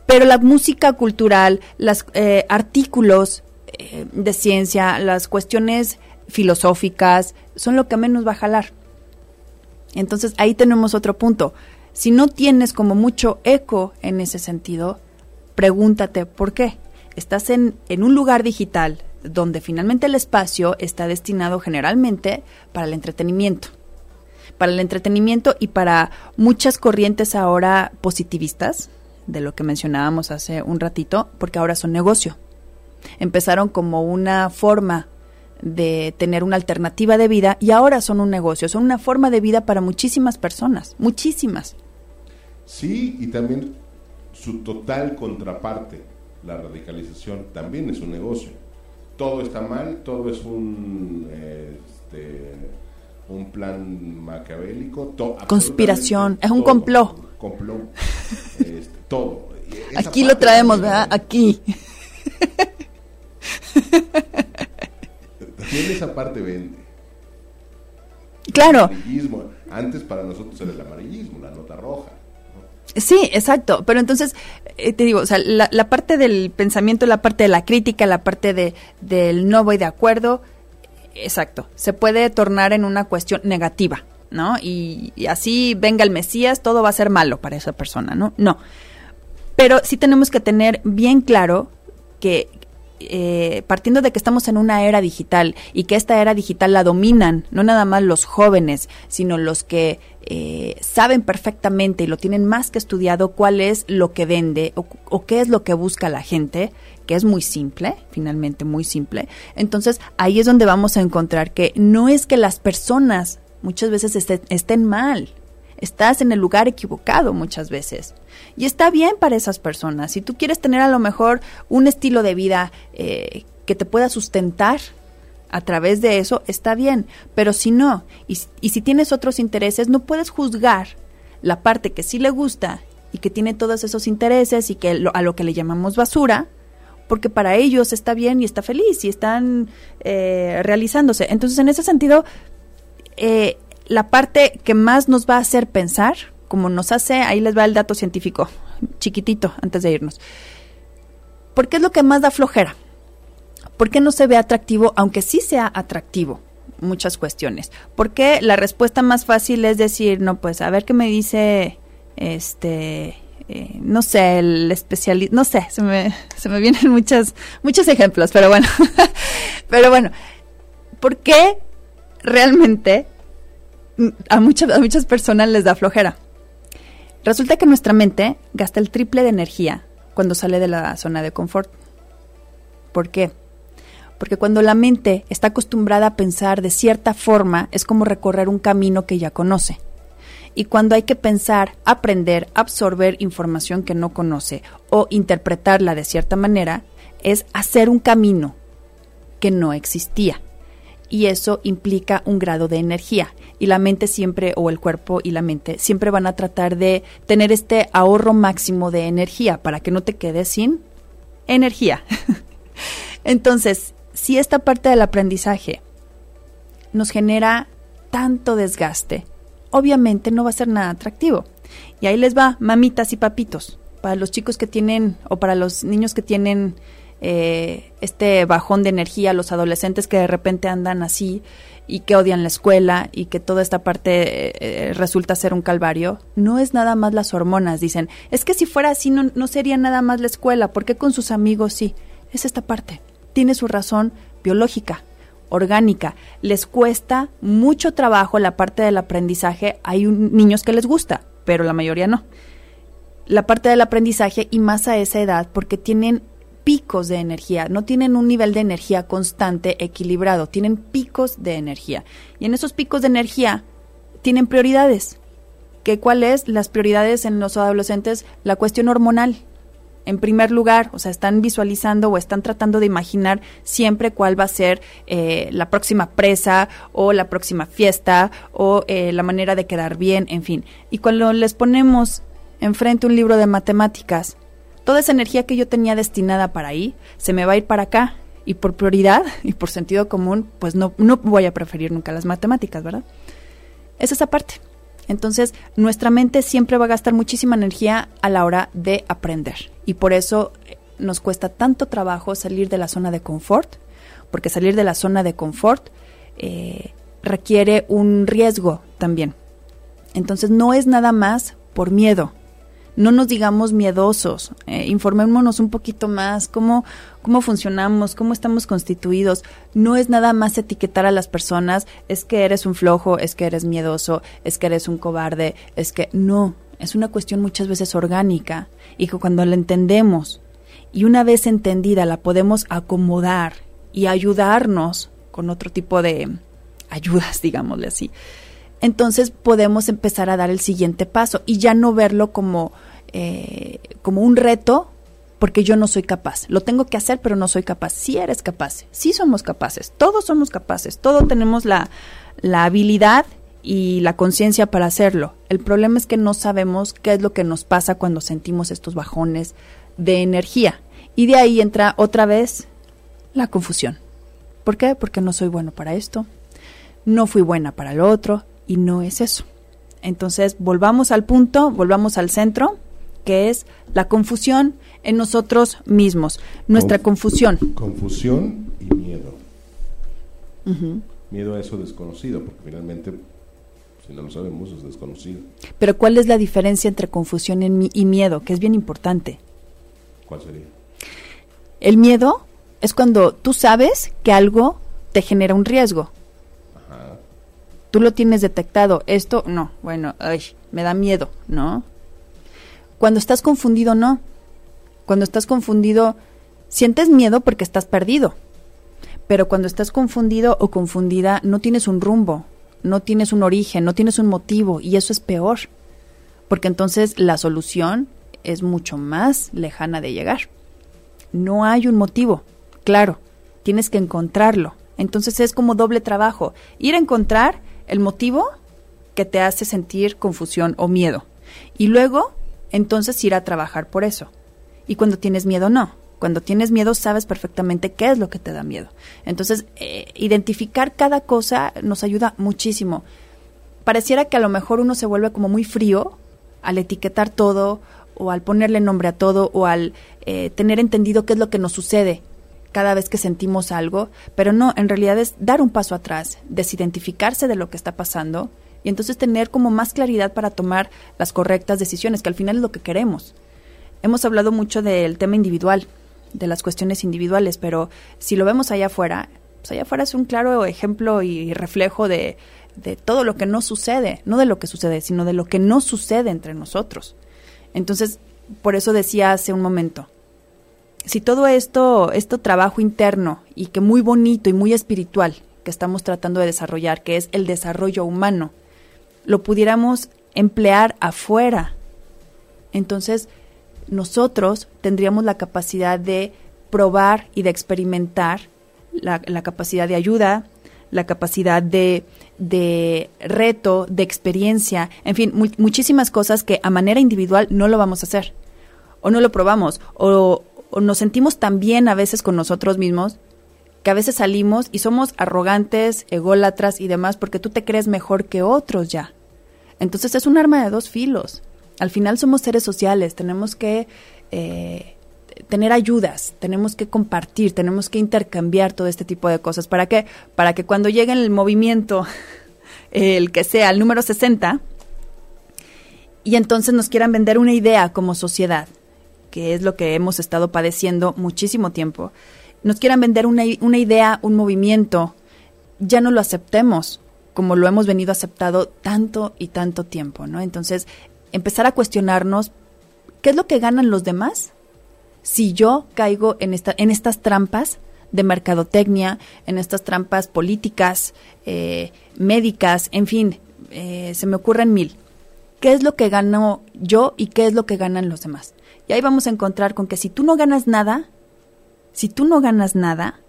Pero la música cultural, los eh, artículos eh, de ciencia, las cuestiones filosóficas, son lo que menos va a jalar. Entonces ahí tenemos otro punto. Si no tienes como mucho eco en ese sentido, pregúntate por qué. Estás en, en un lugar digital donde finalmente el espacio está destinado generalmente para el entretenimiento. Para el entretenimiento y para muchas corrientes ahora positivistas, de lo que mencionábamos hace un ratito, porque ahora son negocio. Empezaron como una forma de tener una alternativa de vida y ahora son un negocio, son una forma de vida para muchísimas personas, muchísimas. Sí, y también su total contraparte, la radicalización, también es un negocio. Todo está mal, todo es un, este, un plan maquiavélico. Conspiración, es un complot. Complot, este, todo. Aquí lo traemos, ¿verdad? Aquí. También esa parte vende. Claro. Antes para nosotros era el amarillismo, la nota roja. Sí, exacto. Pero entonces, eh, te digo, o sea, la, parte del pensamiento, la parte de la crítica, la parte de, del no voy de acuerdo, exacto, se puede tornar en una cuestión negativa, ¿no? Y, y, así venga el Mesías, todo va a ser malo para esa persona, ¿no? No. Pero sí tenemos que tener bien claro que, eh, partiendo de que estamos en una era digital y que esta era digital la dominan no nada más los jóvenes, sino los que eh, saben perfectamente y lo tienen más que estudiado cuál es lo que vende o, o, qué es lo que busca la gente, que es muy simple, finalmente muy simple. Entonces ahí es donde vamos a encontrar que no es que las personas muchas veces estén mal, estás en el lugar equivocado muchas veces. Y está bien para esas personas. Si tú quieres tener a lo mejor un estilo de vida eh, que te pueda sustentar a través de eso, está bien. Pero si no, y, y si tienes otros intereses, no puedes juzgar la parte que sí le gusta y que tiene todos esos intereses y que a lo que le llamamos basura, porque para ellos está bien y está feliz y están eh, realizándose. Entonces, en ese sentido, eh, la parte que más nos va a hacer pensar, como nos hace, ahí les va el dato científico, chiquitito, antes de irnos. ¿Por qué es lo que más da flojera? ¿Por qué no se ve atractivo, aunque sí sea atractivo? Muchas cuestiones. ¿Por qué la respuesta más fácil es decir, no, pues a ver qué me dice este eh, no sé, el especialista, no sé, se me, se me vienen muchas, muchos ejemplos, pero bueno, pero bueno, ¿por qué realmente a muchas, a muchas personas les da flojera? Resulta que nuestra mente gasta el triple de energía cuando sale de la zona de confort. ¿Por qué? Porque cuando la mente está acostumbrada a pensar de cierta forma, es como recorrer un camino que ya conoce. Y cuando hay que pensar, aprender, absorber información que no conoce o interpretarla de cierta manera, es hacer un camino que no existía. Y eso implica un grado de energía. Y la mente siempre, o el cuerpo y la mente, siempre van a tratar de tener este ahorro máximo de energía para que no te quedes sin energía. Entonces, si esta parte del aprendizaje nos genera tanto desgaste, obviamente no va a ser nada atractivo. Y ahí les va, mamitas y papitos, para los chicos que tienen, o para los niños que tienen eh, este bajón de energía, los adolescentes que de repente andan así y que odian la escuela y que toda esta parte eh, resulta ser un calvario, no es nada más las hormonas, dicen, es que si fuera así no, no sería nada más la escuela, porque con sus amigos sí, es esta parte, tiene su razón biológica, orgánica. Les cuesta mucho trabajo la parte del aprendizaje. Hay niños que les gusta, pero la mayoría no. La parte del aprendizaje y más a esa edad porque tienen picos de energía, no tienen un nivel de energía constante, equilibrado, tienen picos de energía. Y en esos picos de energía tienen prioridades. ¿Qué cuáles? Las prioridades en los adolescentes, la cuestión hormonal en primer lugar, o sea, están visualizando o están tratando de imaginar siempre cuál va a ser eh, la próxima presa o la próxima fiesta o eh, la manera de quedar bien, en fin. Y cuando les ponemos enfrente un libro de matemáticas, toda esa energía que yo tenía destinada para ahí se me va a ir para acá y por prioridad y por sentido común, pues no, no voy a preferir nunca las matemáticas, ¿verdad? Es esa parte. Entonces, nuestra mente siempre va a gastar muchísima energía a la hora de aprender. Y por eso eh, nos cuesta tanto trabajo salir de la zona de confort, porque salir de la zona de confort eh, requiere un riesgo también. Entonces, no es nada más por miedo, no nos digamos miedosos, eh, informémonos un poquito más cómo, cómo funcionamos, cómo estamos constituidos. No es nada más etiquetar a las personas, es que eres un flojo, es que eres miedoso, es que eres un cobarde, es que no, es una cuestión muchas veces orgánica y que cuando la entendemos y una vez entendida la podemos acomodar y ayudarnos con otro tipo de ayudas, digámosle así entonces podemos empezar a dar el siguiente paso y ya no verlo como, eh, como un reto porque yo no soy capaz. Lo tengo que hacer, pero no soy capaz. Sí eres capaz, sí somos capaces, todos somos capaces, todos tenemos la, la habilidad y la conciencia para hacerlo. El problema es que no sabemos qué es lo que nos pasa cuando sentimos estos bajones de energía. Y de ahí entra otra vez la confusión. ¿Por qué? Porque no soy bueno para esto, no fui buena para lo otro, y no es eso. Entonces, volvamos al punto, volvamos al centro, que es la confusión en nosotros mismos, nuestra confusión. Confusión y miedo. Miedo a eso desconocido, porque finalmente, si no lo sabemos, es desconocido. Pero ¿cuál es la diferencia entre confusión y miedo? Que es bien importante. ¿Cuál sería? El miedo es cuando tú sabes que algo te genera un riesgo tú lo tienes detectado, esto no, bueno, ay, me da miedo, ¿no? Cuando estás confundido, no. Cuando estás confundido, sientes miedo porque estás perdido. Pero cuando estás confundido o confundida, no tienes un rumbo, no tienes un origen, no tienes un motivo, y eso es peor. Porque entonces la solución es mucho más lejana de llegar. No hay un motivo, claro, tienes que encontrarlo. Entonces es como doble trabajo, ir a encontrar el motivo que te hace sentir confusión o miedo. Y luego, entonces ir a trabajar por eso. Y cuando tienes miedo, no. Cuando tienes miedo, sabes perfectamente qué es lo que te da miedo. Entonces, eh, identificar cada cosa nos ayuda muchísimo. Pareciera que a lo mejor uno se vuelve como muy frío al etiquetar todo o al ponerle nombre a todo o al eh, tener entendido qué es lo que nos sucede cada vez que sentimos algo, pero no, en realidad es dar un paso atrás, desidentificarse de lo que está pasando y entonces tener como más claridad para tomar las correctas decisiones, que al final es lo que queremos. Hemos hablado mucho del tema individual, de las cuestiones individuales, pero si lo vemos allá afuera, pues allá afuera es un claro ejemplo y reflejo de, de todo lo que no sucede, no de lo que sucede, sino de lo que no sucede entre nosotros. Entonces, por eso decía hace un momento, si todo esto, esto trabajo interno y que muy bonito y muy espiritual que estamos tratando de desarrollar, que es el desarrollo humano, lo pudiéramos emplear afuera, entonces nosotros tendríamos la capacidad de probar y de experimentar la, capacidad de ayuda, la capacidad de, de reto, de experiencia, en fin, muchísimas cosas que a manera individual no lo vamos a hacer, o no lo probamos, o, o nos sentimos tan bien a veces con nosotros mismos que a veces salimos y somos arrogantes, ególatras y demás porque tú te crees mejor que otros ya. Entonces es un arma de dos filos. Al final somos seres sociales, tenemos que eh, tener ayudas, tenemos que compartir, tenemos que intercambiar todo este tipo de cosas. ¿Para qué? Para que cuando llegue el movimiento, el que sea, el número 60, y entonces nos quieran vender una idea como sociedad, que es lo que hemos estado padeciendo muchísimo tiempo, nos quieran vender una, una idea, un movimiento, ya no lo aceptemos como lo hemos venido aceptado tanto y tanto tiempo, ¿no? Entonces, empezar a cuestionarnos qué es lo que ganan los demás si yo caigo en, esta, en estas trampas de mercadotecnia, en estas trampas políticas, eh, médicas, en fin, eh, se me ocurren mil. ¿Qué es lo que gano yo y qué es lo que ganan los demás? Y ahí vamos a encontrar con que si tú no ganas nada, si tú no ganas nada,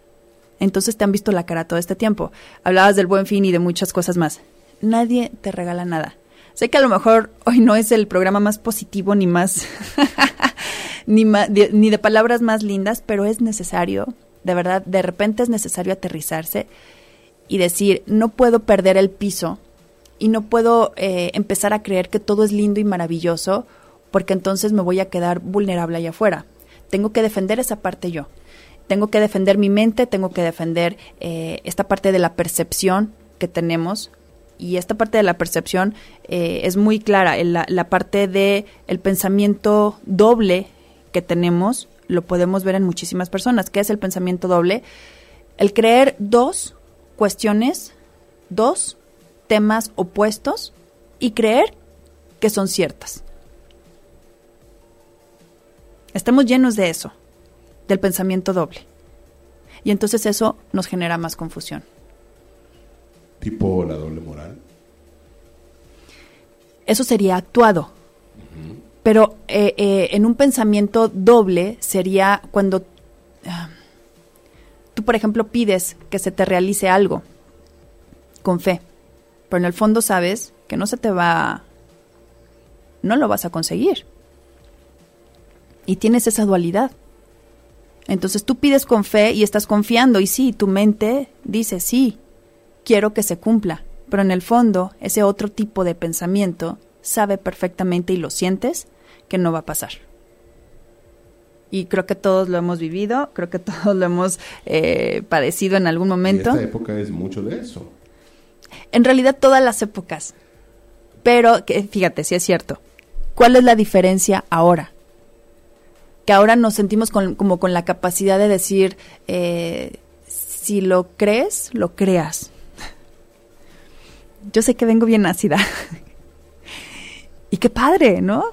entonces te han visto la cara todo este tiempo. Hablabas del buen fin y de muchas cosas más. Nadie te regala nada. Sé que a lo mejor hoy no es el programa más positivo ni más, ni, ni de palabras más lindas, pero es necesario, de verdad, de repente es necesario aterrizarse y decir, no puedo perder el piso y no puedo eh, empezar a creer que todo es lindo y maravilloso porque entonces me voy a quedar vulnerable allá afuera. Tengo que defender esa parte yo tengo que defender mi mente, tengo que defender eh, esta parte de la percepción que tenemos. Y esta parte de la percepción eh, es muy clara. La, parte de el pensamiento doble que tenemos lo podemos ver en muchísimas personas. ¿Qué es el pensamiento doble? El creer dos cuestiones, dos temas opuestos y creer que son ciertas. Estamos llenos de eso del pensamiento doble. Y entonces eso nos genera más confusión. ¿Tipo la doble moral? Eso sería actuado. Pero eh, eh, en un pensamiento doble sería cuando ah, tú, por ejemplo, pides que se te realice algo con fe, pero en el fondo sabes que no se te va, no lo vas a conseguir. Y tienes esa dualidad. Entonces tú pides con fe y estás confiando y sí, tu mente dice, sí, quiero que se cumpla, pero en el fondo ese otro tipo de pensamiento sabe perfectamente y lo sientes que no va a pasar. Y creo que todos lo hemos vivido, creo que todos lo hemos eh, padecido en algún momento. esta época es mucho de eso. En realidad todas las épocas. Pero que, fíjate, si es cierto. ¿Cuál es la diferencia ahora? Que ahora nos sentimos como con la capacidad de decir, eh, si lo crees, lo creas. Yo sé que vengo bien ácida. y qué padre, ¿no?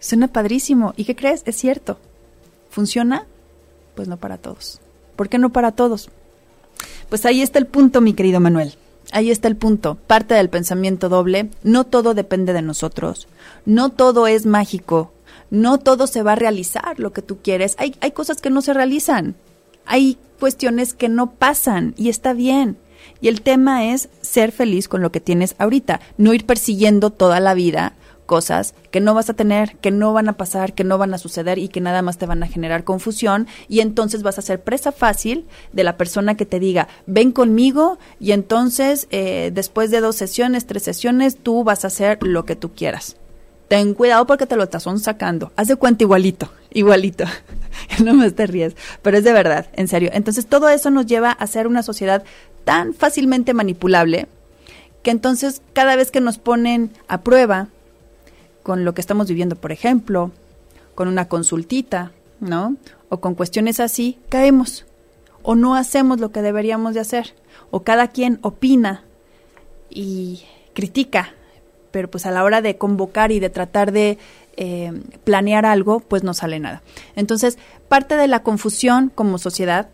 Suena padrísimo. ¿Y qué crees? Es cierto. ¿Funciona? Pues no para todos. ¿Por qué no para todos? Pues ahí está el punto, mi querido Manuel. Ahí está el punto. Parte del pensamiento doble. No todo depende de nosotros. No todo es mágico no todo se va a realizar lo que tú quieres. Hay, hay cosas que no se realizan. Hay cuestiones que no pasan y está bien. Y el tema es ser feliz con lo que tienes ahorita, no ir persiguiendo toda la vida cosas que no vas a tener, que no van a pasar, que no van a suceder y que nada más te van a generar confusión y entonces vas a ser presa fácil de la persona que te diga, ven conmigo y entonces eh, después de dos sesiones, tres sesiones, tú vas a hacer lo que tú quieras ten cuidado porque te lo estás sacando. Haz de cuenta igualito, igualito. no me te ríes, pero es de verdad, en serio. Entonces todo eso nos lleva a ser una sociedad tan fácilmente manipulable que entonces cada vez que nos ponen a prueba con lo que estamos viviendo, por ejemplo, con una consultita, ¿no? O con cuestiones así, caemos. o no hacemos lo que deberíamos de hacer, o cada quien opina y critica, pero pues a la hora de convocar y de tratar de eh, planear algo, pues no sale nada. Entonces, parte de la confusión como sociedad,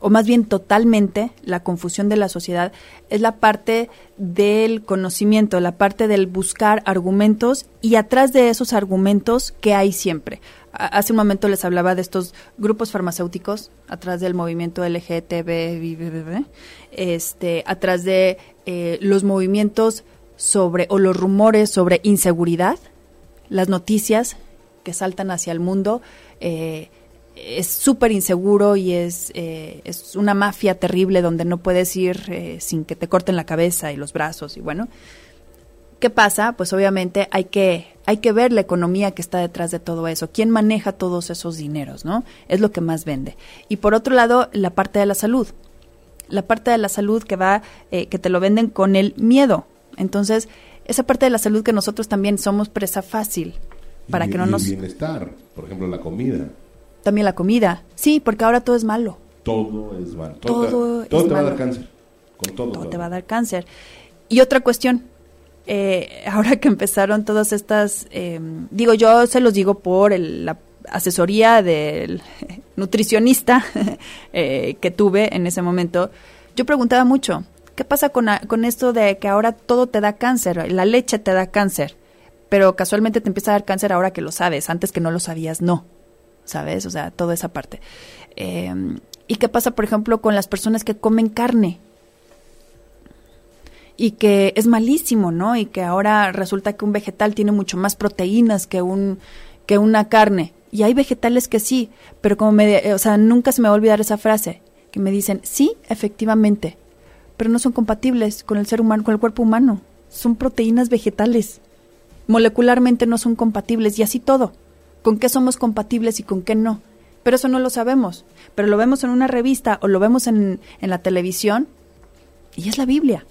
o más bien totalmente la confusión de la sociedad, es la parte del conocimiento, la parte del buscar argumentos y atrás de esos argumentos que hay siempre. Hace un momento les hablaba de estos grupos farmacéuticos, atrás del movimiento LGTB, este, atrás de eh, los movimientos sobre, o los rumores sobre inseguridad, las noticias que saltan hacia el mundo, eh, es súper inseguro y es, eh, es una mafia terrible donde no puedes ir eh, sin que te corten la cabeza y los brazos y bueno. ¿Qué pasa? Pues obviamente hay que, hay que ver la economía que está detrás de todo eso. ¿Quién maneja todos esos dineros? ¿no? Es lo que más vende. Y por otro lado, la parte de la salud. La parte de la salud que va, que te lo venden con el miedo. Entonces, esa parte de la salud que nosotros también somos presa fácil para que no nos... bienestar, por ejemplo, la comida. También la comida. Sí, porque ahora todo es malo. Todo es malo. Todo, todo, te va a dar cáncer. Con todo, todo, te va a dar cáncer. Y otra cuestión, eh, ahora que empezaron todas estas, eh, digo, yo se los digo por la asesoría del nutricionista eh, que tuve en ese momento, yo preguntaba mucho, ¿Qué pasa con, con esto de que ahora todo te da cáncer? La leche te da cáncer, pero casualmente te empieza a dar cáncer ahora que lo sabes, antes que no lo sabías, no. ¿Sabes? O sea, toda esa parte. Em, ¿Y qué pasa, por ejemplo, con las personas que comen carne? y que es malísimo, ¿no? Y que ahora resulta que un vegetal tiene mucho más proteínas que un que una carne. Y hay vegetales que sí, pero como me, o sea, nunca se me va a olvidar esa frase que me dicen, "Sí, efectivamente, pero no son compatibles con el ser humano, con el cuerpo humano. Son proteínas vegetales. Molecularmente no son compatibles y así todo. ¿Con qué somos compatibles y con qué no? Pero eso no lo sabemos. Pero lo vemos en una revista o lo vemos en, en la televisión y es la Biblia.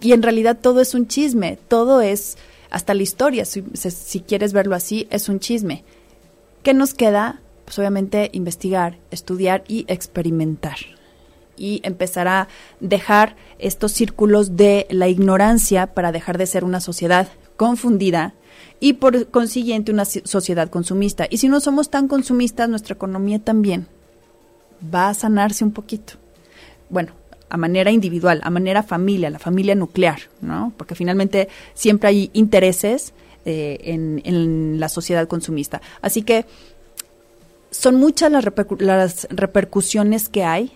Y en realidad todo es un chisme, todo es, hasta la historia, si, si quieres verlo así, es un chisme. ¿Qué nos queda? Pues obviamente investigar, estudiar y experimentar y empezar a dejar estos círculos de la ignorancia para dejar de ser una sociedad confundida y por consiguiente una sociedad consumista. Y si no somos tan consumistas, nuestra economía también va a sanarse un poquito. Bueno, a manera individual, a manera familia, la familia nuclear, ¿no? Porque finalmente siempre hay intereses eh, en, en, la sociedad consumista. Así que son muchas las, las repercusiones que hay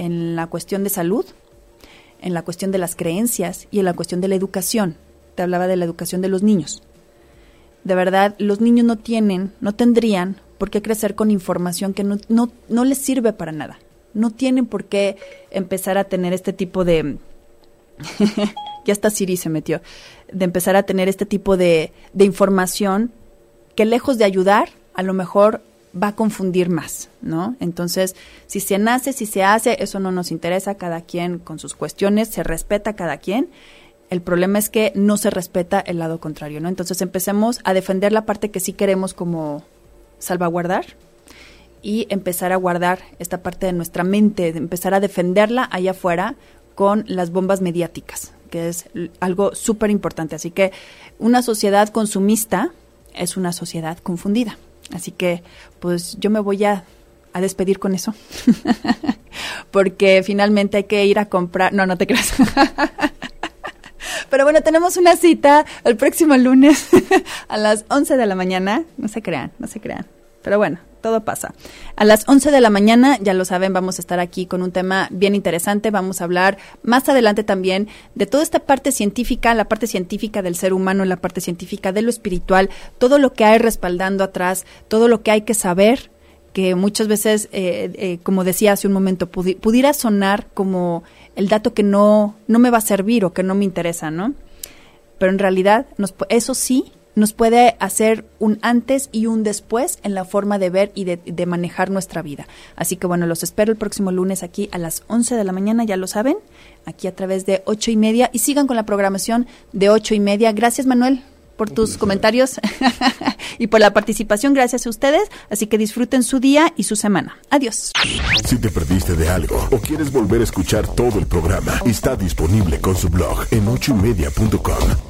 en la cuestión de salud, en la cuestión de las creencias y en la cuestión de la educación. Te hablaba de la educación de los niños. De verdad, los niños no tienen, no tendrían por qué crecer con información que no, no, no les sirve para nada. No tienen por qué empezar a tener este tipo de... ya hasta Siri se metió. De empezar a tener este tipo de, de información que lejos de ayudar, a lo mejor va a confundir más, ¿no? Entonces, si se nace, si se hace, eso no nos interesa, cada quien con sus cuestiones, se respeta cada quien. El problema es que no se respeta el lado contrario, ¿no? Entonces empecemos a defender la parte que sí queremos como salvaguardar y empezar a guardar esta parte de nuestra mente, empezar a defenderla allá afuera con las bombas mediáticas, que es algo súper importante. Así que una sociedad consumista es una sociedad confundida. Así que, pues yo me voy a, a despedir con eso. Porque finalmente hay que ir a comprar. No, no te creas. Pero bueno, tenemos una cita el próximo lunes a las 11 de la mañana. No se crean, no se crean. Pero bueno, todo pasa. A las 11 de la mañana, ya lo saben, vamos a estar aquí con un tema bien interesante. Vamos a hablar más adelante también de toda esta parte científica, la parte científica del ser humano, la parte científica de lo espiritual, todo lo que hay respaldando atrás, todo lo que hay que saber que muchas veces, eh, eh, como decía hace un momento, pudiera sonar como el dato que no, no me va a servir o que no me interesa, ¿no? Pero en realidad, nos, eso sí nos puede hacer un antes y un después en la forma de ver y de, manejar nuestra vida. Así que bueno, los espero el próximo lunes aquí a las 11 de la mañana, ya lo saben, aquí a través de ocho y media y sigan con la programación de ocho y media. Gracias Manuel por tus comentarios y por la participación. Gracias a ustedes. Así que disfruten su día y su semana. Adiós. Si te perdiste de algo o quieres volver a escuchar todo el programa, está disponible con su blog en ochoymedia.com